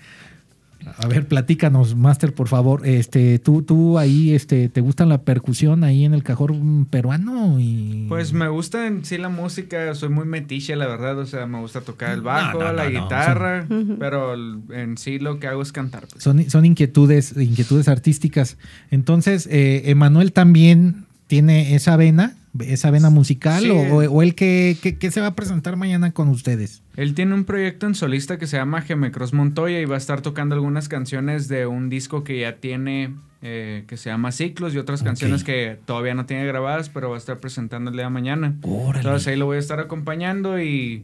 A ver, platícanos, Master, por favor. Este, tú, tú ahí, este, ¿te gusta la percusión ahí en el cajón peruano? Y... Pues me gusta en sí la música, soy muy metiche, la verdad. O sea, me gusta tocar el bajo, no, la no, no, guitarra, pero en sí lo que hago es cantar. pues. Son, son inquietudes, inquietudes artísticas. Entonces, eh, Emanuel también tiene esa vena, esa vena musical, Sí. o, o- o él que, que- que se va a presentar mañana con ustedes. Él tiene un proyecto en solista que se llama Gemecross Montoya y va a estar tocando algunas canciones de un disco que ya tiene, eh, que se llama Ciclos y otras canciones que todavía no tiene grabadas, pero va a estar presentando el día de mañana. Órale. Entonces ahí lo voy a estar acompañando y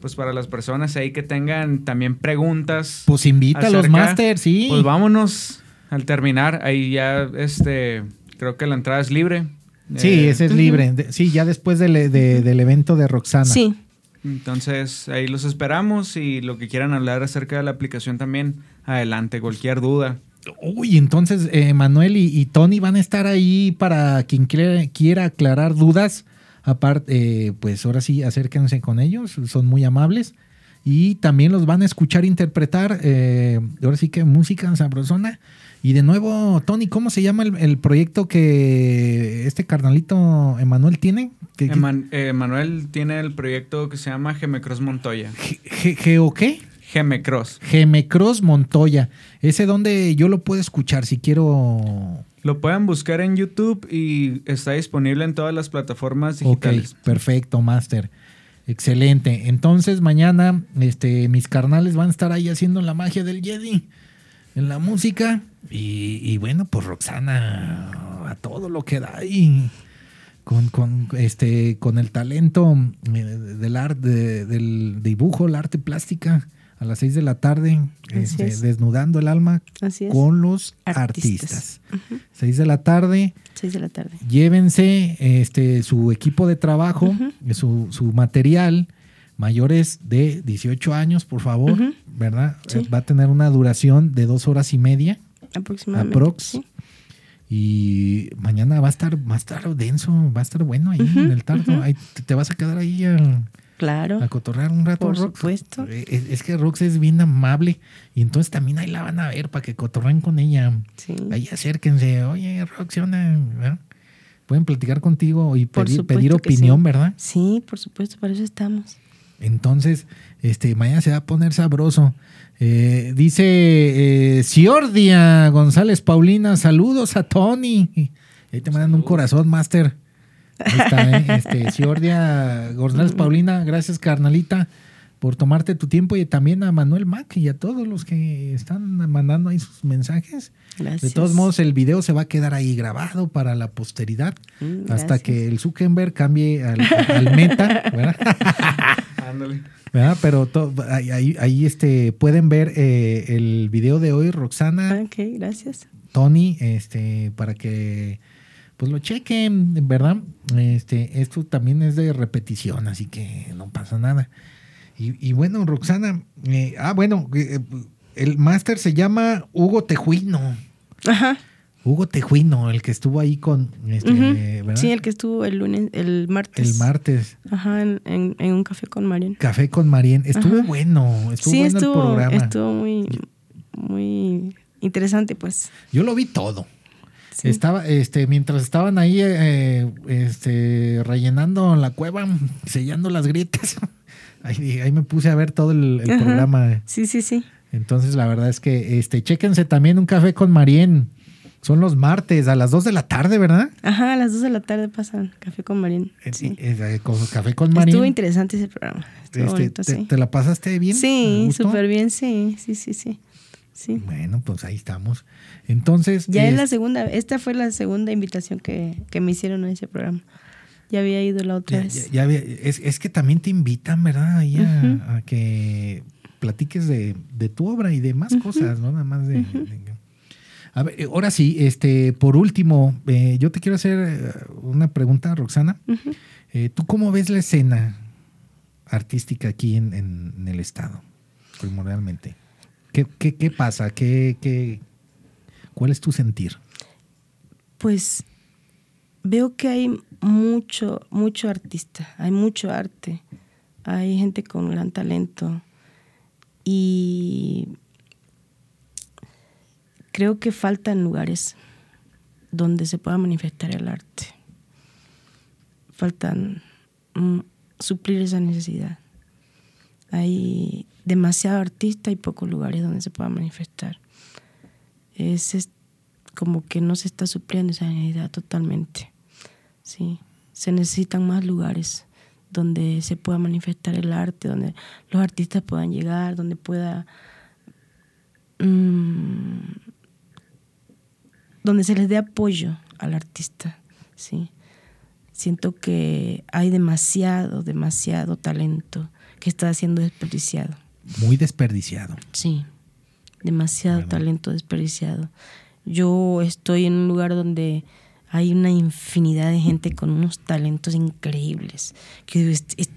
pues para las personas ahí que tengan también preguntas. Pues invita a los acerca, Master, sí. Pues vámonos al terminar. Ahí ya, este, creo que la entrada es libre. Sí, Eh, ese es libre. De- Sí, ya después del, de- del evento de Roxana. Sí, Entonces ahí los esperamos y lo que quieran hablar acerca de la aplicación también, adelante, cualquier duda. Uy, entonces eh, Manuel y, y Tony van a estar ahí para quien quiera, quiera aclarar dudas. Aparte, eh, pues ahora sí, acérquense con ellos, son muy amables. Y también los van a escuchar interpretar, eh, ahora sí que música sabrosona. Y de nuevo, Tony, ¿cómo se llama el, el proyecto que este carnalito Emanuel tiene? ¿Qué- qué- Eman- eh, Manuel tiene el proyecto que se llama Gemecross Montoya. Ge- ¿Geo qué? Gemecross. Gemecross Montoya. Ese donde yo lo puedo escuchar si quiero Lo pueden buscar en YouTube y está disponible en todas las plataformas digitales. Ok, perfecto, Master. Excelente. Entonces mañana este, mis carnales van a estar ahí haciendo la magia del Jedi en la música. Y, y bueno, pues Roxana a todo lo que da ahí. Con, con, este, con el talento eh, del arte, de- del dibujo, la arte plástica, a las 6 de la tarde, este, es. desnudando el alma así es. con los artistas. Artistas. 6 de la tarde, Seis de la tarde. llévense este, su equipo de trabajo, su, su material, mayores de 18 años, por favor. ¿verdad? Sí. Eh, Va a tener una duración de dos horas y media Aproximadamente. aprox. sí. Y mañana va a estar, va a estar denso, va a estar bueno ahí en el tardo. Ahí te, te vas a quedar ahí a, Claro. a cotorrear un rato, Por Rox. supuesto. Eh, Es, es que Rox es bien amable y entonces también ahí la van a ver para que cotorreen con ella. Sí. Ahí acérquense, oye, Rox. ¿verdad? Pueden platicar contigo y pedir, opinión, sí. ¿verdad? Sí, por supuesto, para eso estamos. Entonces, este, mañana se va a poner sabroso. Eh, dice eh, Ciordia González Paulina, saludos a Tony. Ahí te mandan un corazón, Master. Ahí está, ¿eh? [laughs] Este, Ciordia González Paulina, gracias, carnalita, por tomarte tu tiempo y también a Manuel Mac y a todos los que están mandando ahí sus mensajes. Gracias. De todos modos, el video se va a quedar ahí grabado para la posteridad Mm, hasta que el Zuckerberg cambie al, al meta, ¿verdad? [laughs] Ándale. ¿verdad? Pero ahí, ahí- ahí, este, pueden ver eh, el video de hoy, Roxana, Ok, gracias. Tony, este, para que pues lo chequen, ¿verdad? Este, esto también es de repetición, así que no pasa nada. Y, y bueno, Roxana, eh, ah, bueno, eh, el máster se llama Hugo Tejuino. Ajá. Hugo Tejuino, el que estuvo ahí con, este. Sí, el que estuvo el lunes, el martes. el martes. Ajá, en, en- en un café con Marian. Café con Marien. Estuvo Ajá. bueno, estuvo sí, bueno el programa. estuvo muy, muy interesante, pues. Yo lo vi todo. Sí. Estaba, este, mientras estaban ahí, eh, este, rellenando la cueva, [laughs] sellando las grietas, [laughs] ahí, ahí me puse a ver todo el, programa. Sí, sí, sí. Entonces, la verdad es que, este, chéquense también un café con Marien. Son los martes a las 2 de la tarde, ¿verdad? Ajá, a las 2 de la tarde pasan café con Marian. Eh, Sí. eh, eh, con café con Marien. Estuvo interesante ese programa. Estuvo Este, bonito, te, sí. te la pasaste bien? ¿A Sí, súper bien, sí, sí, sí, sí. Sí. Bueno, pues ahí estamos. Entonces, Ya es es- la segunda, esta fue la segunda invitación que, que me hicieron a ese programa. Ya había ido la otra Ya- vez. ya- ya había- es, es que también te invitan, ¿verdad? Ahí a, que platiques de, de tu obra y de más cosas, ¿no? Nada más de... de- a ver, eh, ahora sí, este, por último, eh, yo te quiero hacer eh, una pregunta, Roxana. Eh, ¿Tú cómo ves la escena artística aquí en, en- en el estado, primordialmente? ¿Qué, qué, qué pasa? ¿Qué, qué, ¿Cuál es tu sentir? Pues veo que hay mucho, mucho artista, hay mucho arte, hay gente con gran talento y creo que faltan lugares donde se pueda manifestar el arte. Faltan mm, suplir esa necesidad. Hay demasiado artista y pocos lugares donde se pueda manifestar. Es, como que no se está supliendo esa necesidad totalmente. Sí, se necesitan más lugares donde se pueda manifestar el arte, donde los artistas puedan llegar, donde pueda mm, donde se les dé apoyo al artista, sí. Siento que hay demasiado, demasiado talento que está siendo desperdiciado. Muy desperdiciado. Sí, demasiado talento desperdiciado. Yo estoy en un lugar donde hay una infinidad de gente con unos talentos increíbles. Que digo, "Est- est-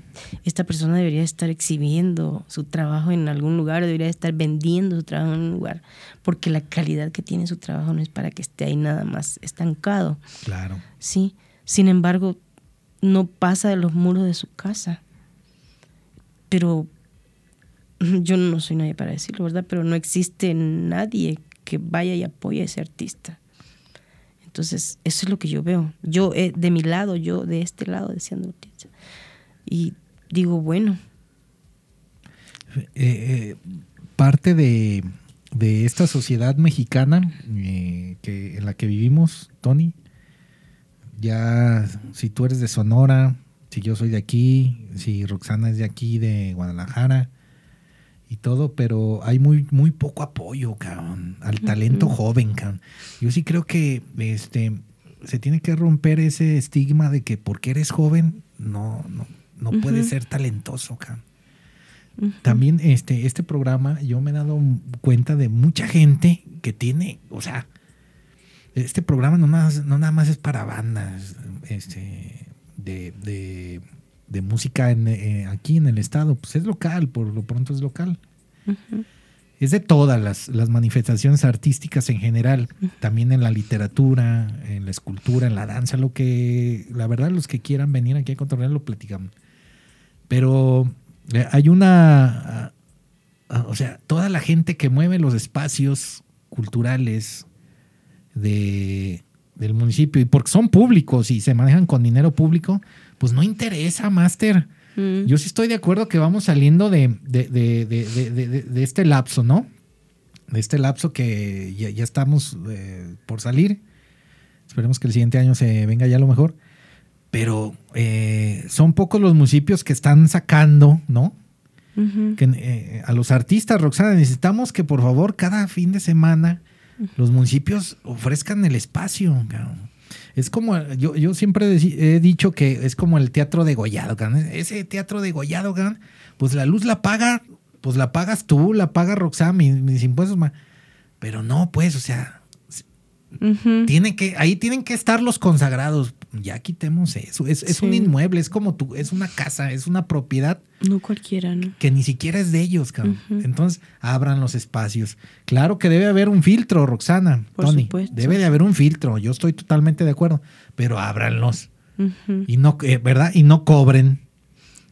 esta persona debería estar exhibiendo su trabajo en algún lugar, debería estar vendiendo su trabajo en un lugar, porque la calidad que tiene su trabajo no es para que esté ahí nada más estancado. Claro. Sí, sin embargo, no pasa de los muros de su casa. Pero [laughs] yo no soy nadie para decirlo, ¿verdad? Pero no existe nadie que vaya y apoye a ese artista. Entonces, eso es lo que yo veo. Yo, eh, de mi lado, yo de este lado, deseando artista. Y digo, bueno, Eh, eh, parte de, de esta sociedad mexicana eh, que, en la que vivimos, Tony, ya si tú eres de Sonora, si yo soy de aquí, si Roxana es de aquí, de Guadalajara y todo, pero hay muy, muy poco apoyo, cabrón, al talento joven, cabrón. Yo sí creo que este se tiene que romper ese estigma de que porque eres joven no, no, no puedes Ujú. ser talentoso, cabrón. También este, este programa yo me he dado cuenta de mucha gente que tiene, o sea, este programa no nada, más- no nada más es para bandas este, de, de- de música en, eh, aquí en el estado, pues es local, por lo pronto es local. Es de todas las, las manifestaciones artísticas en general, también en la literatura, en la escultura, en la danza, lo que, la verdad, los que quieran venir aquí a Cotorreal lo platicamos. Pero eh, hay una, ah, ah, o sea, toda la gente que mueve los espacios culturales de, del municipio, y porque son públicos y se manejan con dinero público, pues no interesa, Máster. Mm. Yo sí estoy de acuerdo que vamos saliendo de, de- de- de- de- de- de- de este lapso, ¿no? De este lapso que ya, ya estamos eh, por salir. Esperemos que el siguiente año se venga ya lo mejor. Pero eh, son pocos los municipios que están sacando, ¿no? Que, eh, a los artistas, Roxana, necesitamos que por favor cada fin de semana los municipios ofrezcan el espacio. cabrón. Es como, yo, yo siempre he dicho que es como el teatro de Gollado. Ese teatro de Gollado, pues la luz la paga, pues la pagas tú, la paga Roxana, mis, mis impuestos. ma. Pero no, pues, o sea, Ujú. tiene que, ahí tienen que estar los consagrados. Ya quitemos eso. Es, es un inmueble, es como tú, es una casa, es una propiedad No cualquiera, ¿no? que ni siquiera es de ellos, cabrón. Entonces, abran los espacios. Claro que debe haber un filtro, Roxana, Por Tony. supuesto. Debe de haber un filtro. Yo estoy totalmente de acuerdo. Pero ábranlos. Ujú. Y no, eh, ¿verdad? Y no cobren.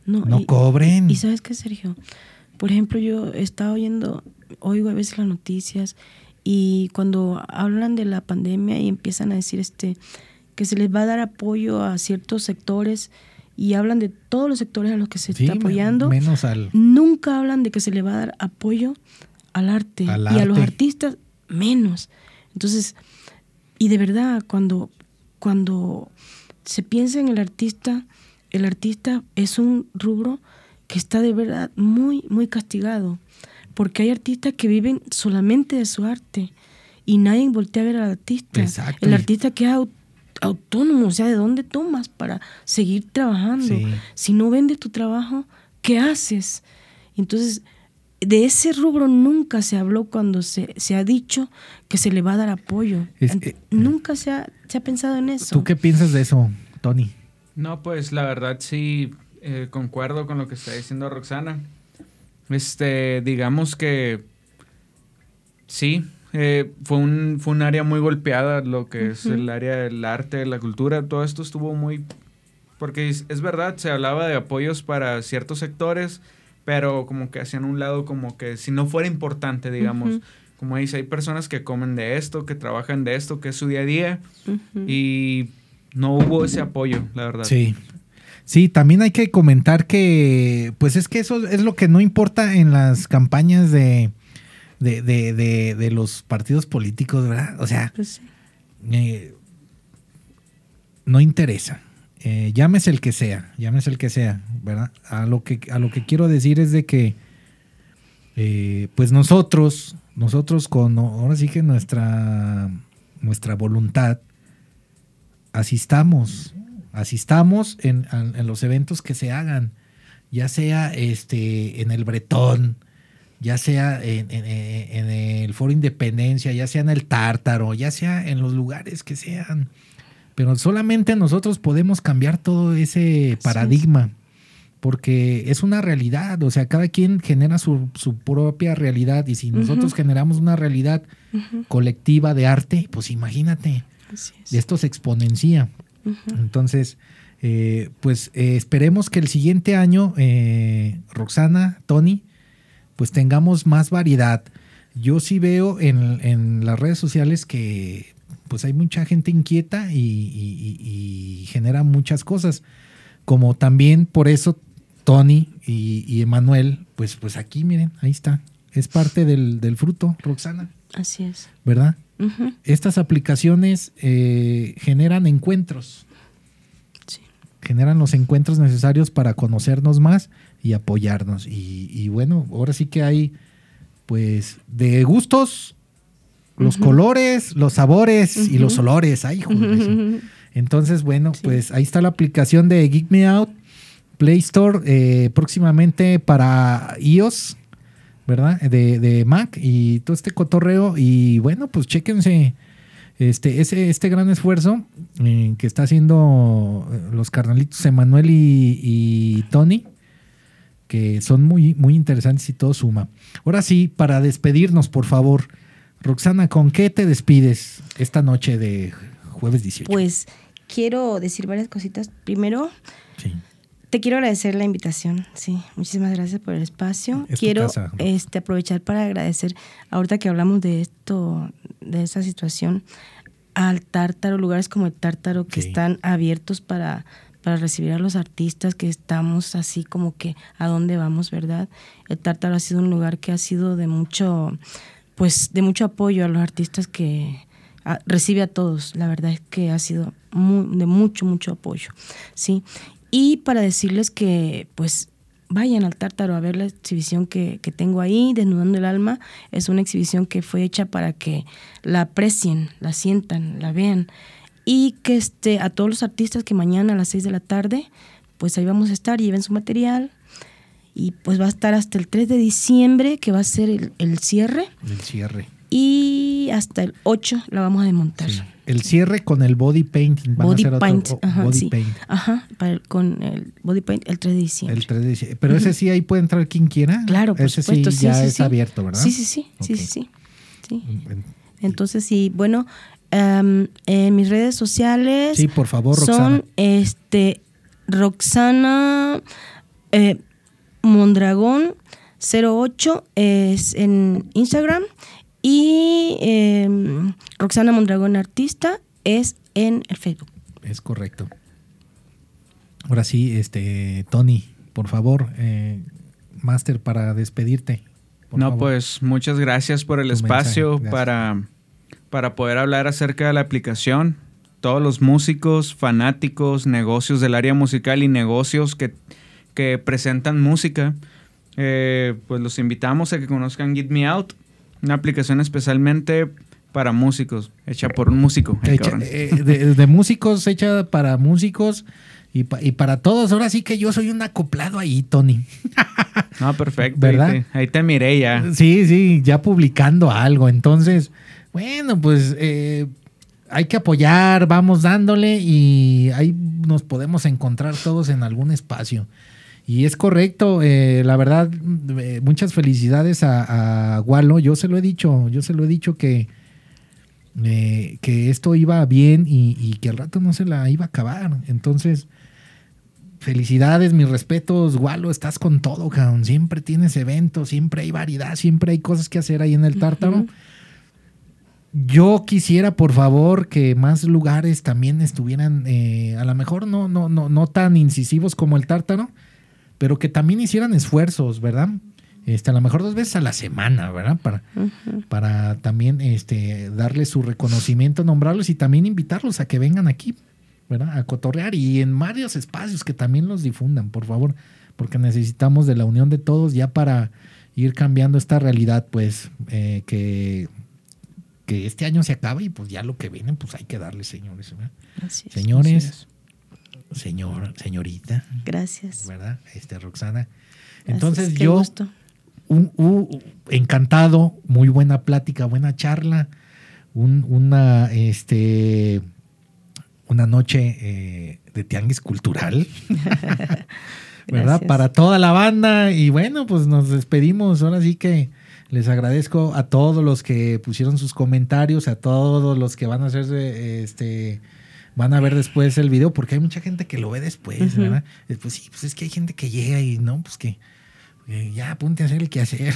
No y- cobren. Y sabes qué, Sergio, por ejemplo, yo estaba oyendo, oigo a veces las noticias y cuando hablan de la pandemia y empiezan a decir este que se les va a dar apoyo a ciertos sectores y hablan de todos los sectores a los que se Sí, está apoyando, menos al. nunca hablan de que se le va a dar apoyo al arte Al y a los arte. artistas menos. Entonces, y de verdad, cuando, cuando se piensa en el artista, el artista es un rubro que está de verdad muy, muy castigado, porque hay artistas que viven solamente de su arte y nadie voltea a ver al artista. Exacto. El artista queda au- autónomo, o sea, ¿de dónde tomas para seguir trabajando? Sí. Si no vende tu trabajo, ¿qué haces? Entonces, de ese rubro nunca se habló cuando se, se ha dicho que se le va a dar apoyo. Es- eh, nunca se ha, se ha pensado en eso. ¿Tú qué piensas de eso, Tony? No, pues la verdad sí eh, concuerdo con lo que está diciendo Roxana. Este, digamos que sí, eh, fue, un, fue un área muy golpeada, lo que es el área del arte, la cultura, todo esto estuvo muy... Porque es, es verdad, se hablaba de apoyos para ciertos sectores, pero como que hacían un lado como que si no fuera importante, digamos. Como dice, hay personas que comen de esto, que trabajan de esto, que es su día a día, y no hubo ese apoyo, la verdad. Sí. Sí, también hay que comentar que, pues es que eso es lo que no importa en las campañas de, de, de, de- de los partidos políticos, ¿verdad? O sea, Pues sí. eh, no interesa. Eh, llámese el que sea, llámese el que sea, ¿verdad? A lo que, a lo que quiero decir es de que, eh, pues nosotros, nosotros con, ahora sí que nuestra, nuestra voluntad, asistamos, asistamos en, en- en los eventos que se hagan, ya sea este, en el Bretón, ya sea en, en- en el Foro Independencia, ya sea en el Tártaro, ya sea en los lugares que sean. Pero solamente nosotros podemos cambiar todo ese paradigma, porque es una realidad, o sea, cada quien genera su, su propia realidad y si nosotros generamos una realidad colectiva de arte, pues imagínate, es. esto se exponencia. Entonces, eh, pues eh, esperemos que el siguiente año, eh, Roxana, Tony, pues tengamos más variedad. Yo sí veo en, en las redes sociales que pues hay mucha gente inquieta y, y- y- y genera muchas cosas. Como también por eso Tony y, Emanuel, pues, pues aquí miren, ahí está. Es parte del, del fruto, Roxana, Así es. ¿verdad? Estas aplicaciones eh, generan encuentros. Sí. Generan los encuentros necesarios para conocernos más y apoyarnos. Y, y bueno, ahora sí que hay, pues, de gustos, los colores, los sabores y los olores. Ay, joder. [laughs] Entonces, bueno, pues ahí está la aplicación de Geek Me Out, Play Store, eh, próximamente para iOS, ¿verdad? De, de Mac y todo este cotorreo. Y bueno, pues chéquense este, ese, este gran esfuerzo eh, que está haciendo eh, los carnalitos Emanuel y, y Tony, que son muy, muy interesantes y todo suma. Ahora sí, para despedirnos, por favor, Roxana, ¿con qué te despides esta noche de jueves 18? Pues quiero decir varias cositas. Primero, Sí. te quiero agradecer la invitación. Sí, muchísimas gracias por el espacio. Es quiero casa, este, aprovechar para agradecer, ahorita que hablamos de esto, de esta situación, al Tártaro, lugares como el Tártaro que Sí. están abiertos para, para recibir a los artistas, que estamos así como que a dónde vamos, ¿verdad? El Tártaro ha sido un lugar que ha sido de mucho, pues, de mucho apoyo a los artistas que recibe a todos. La verdad es que ha sido de mucho, mucho apoyo, ¿sí? Y para decirles que, pues, vayan al Tártaro a ver la exhibición que tengo ahí, Desnudando el Alma. Es una exhibición que fue hecha para que la aprecien, la sientan, la vean. Y que este, a todos los artistas que mañana a las 6 de la tarde, pues ahí vamos a estar, lleven su material. Y pues va a estar hasta el 3 de diciembre, que va a ser el, el cierre. El cierre. Y hasta el 8 la vamos a desmontar. Sí. El cierre con el body painting. Van Body a hacer otro- paint, o- ajá, body sí. paint. Ajá, para el- con el body paint el 3 de diciembre. El 3 de diciembre. Pero ese sí ahí puede entrar quien quiera. Claro, por ese supuesto. sí sí, ya sí, es sí. abierto, ¿verdad? Sí, sí, sí, sí, Ok. sí, sí, sí. En- Entonces, sí, bueno, em, en mis redes sociales Sí, por favor, Roxana. son este Roxana eh, Mondragón 08 es en Instagram y em, Roxana Mondragón Artista es en el Facebook. Es correcto. Ahora sí, este, Tony, por favor, eh, Master, para despedirte. no, favor. pues muchas gracias por el Tu espacio para, para poder hablar acerca de la aplicación. Todos los músicos, fanáticos, negocios del área musical y negocios que, que presentan música, eh, pues los invitamos a que conozcan Get Me Out, una aplicación especialmente para músicos, hecha por un músico. Hecha- eh, de, de músicos, hecha para músicos y, pa- y para todos. Ahora sí que yo soy un acoplado ahí, Tony. No, perfecto. ¿Verdad? Ahí te, ahí te miré ya. Sí, sí, ya publicando algo. Entonces, bueno, pues eh, hay que apoyar, vamos dándole y ahí nos podemos encontrar todos en algún espacio. Y es correcto, eh, la verdad, eh, muchas felicidades a, a. Yo se lo he dicho, yo se lo he dicho que, eh, que esto iba bien y, y que al rato no se la iba a acabar. Entonces, felicidades, mis respetos, Walo, estás con todo, cabrón. Siempre tienes eventos, siempre hay variedad, siempre hay cosas que hacer ahí en el tártaro. Yo quisiera, por favor, que más lugares también estuvieran, eh, a lo mejor no, no, no, no tan incisivos como el tártaro, pero que también hicieran esfuerzos, ¿verdad? Este, a lo mejor dos veces a la semana, ¿verdad? Para, para también este, darles su reconocimiento, nombrarlos y también invitarlos a que vengan aquí, ¿verdad? A cotorrear y en varios espacios que también los difundan, por favor, porque necesitamos de la unión de todos ya para ir cambiando esta realidad, pues, eh, que, que este año se acabe y pues ya lo que viene, pues hay que darle, señores. Así es. Señores, señor, señorita, Gracias. ¿verdad? Este, Roxana. Gracias, Entonces qué yo gusto. un- un- encantado, muy buena plática, buena charla, un- una, este, una noche eh, de tianguis cultural, [laughs] [laughs] ¿verdad? Gracias. Para toda la banda y bueno, pues nos despedimos. Ahora sí que les agradezco a todos los que pusieron sus comentarios, a todos los que van a hacer, eh, este, van a ver después el video, porque hay mucha gente que lo ve después. ¿verdad? Pues sí, pues es que hay gente que llega y no, pues que eh, ya ponte a hacer el quehacer.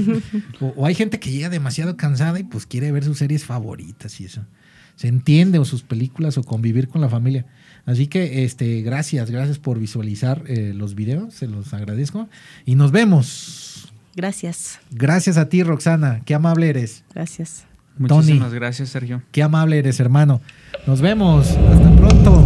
[laughs] o, o hay gente que llega demasiado cansada y pues quiere ver sus series favoritas y eso. Se entiende, o sus películas, o convivir con la familia. Así que, este, gracias, gracias por visualizar eh, los videos, se los agradezco. Y nos vemos. Gracias. Gracias a ti, Roxana. Qué amable eres. Gracias. Muchísimas Tony. gracias, Sergio. Qué amable eres, hermano. Nos vemos. Hasta pronto.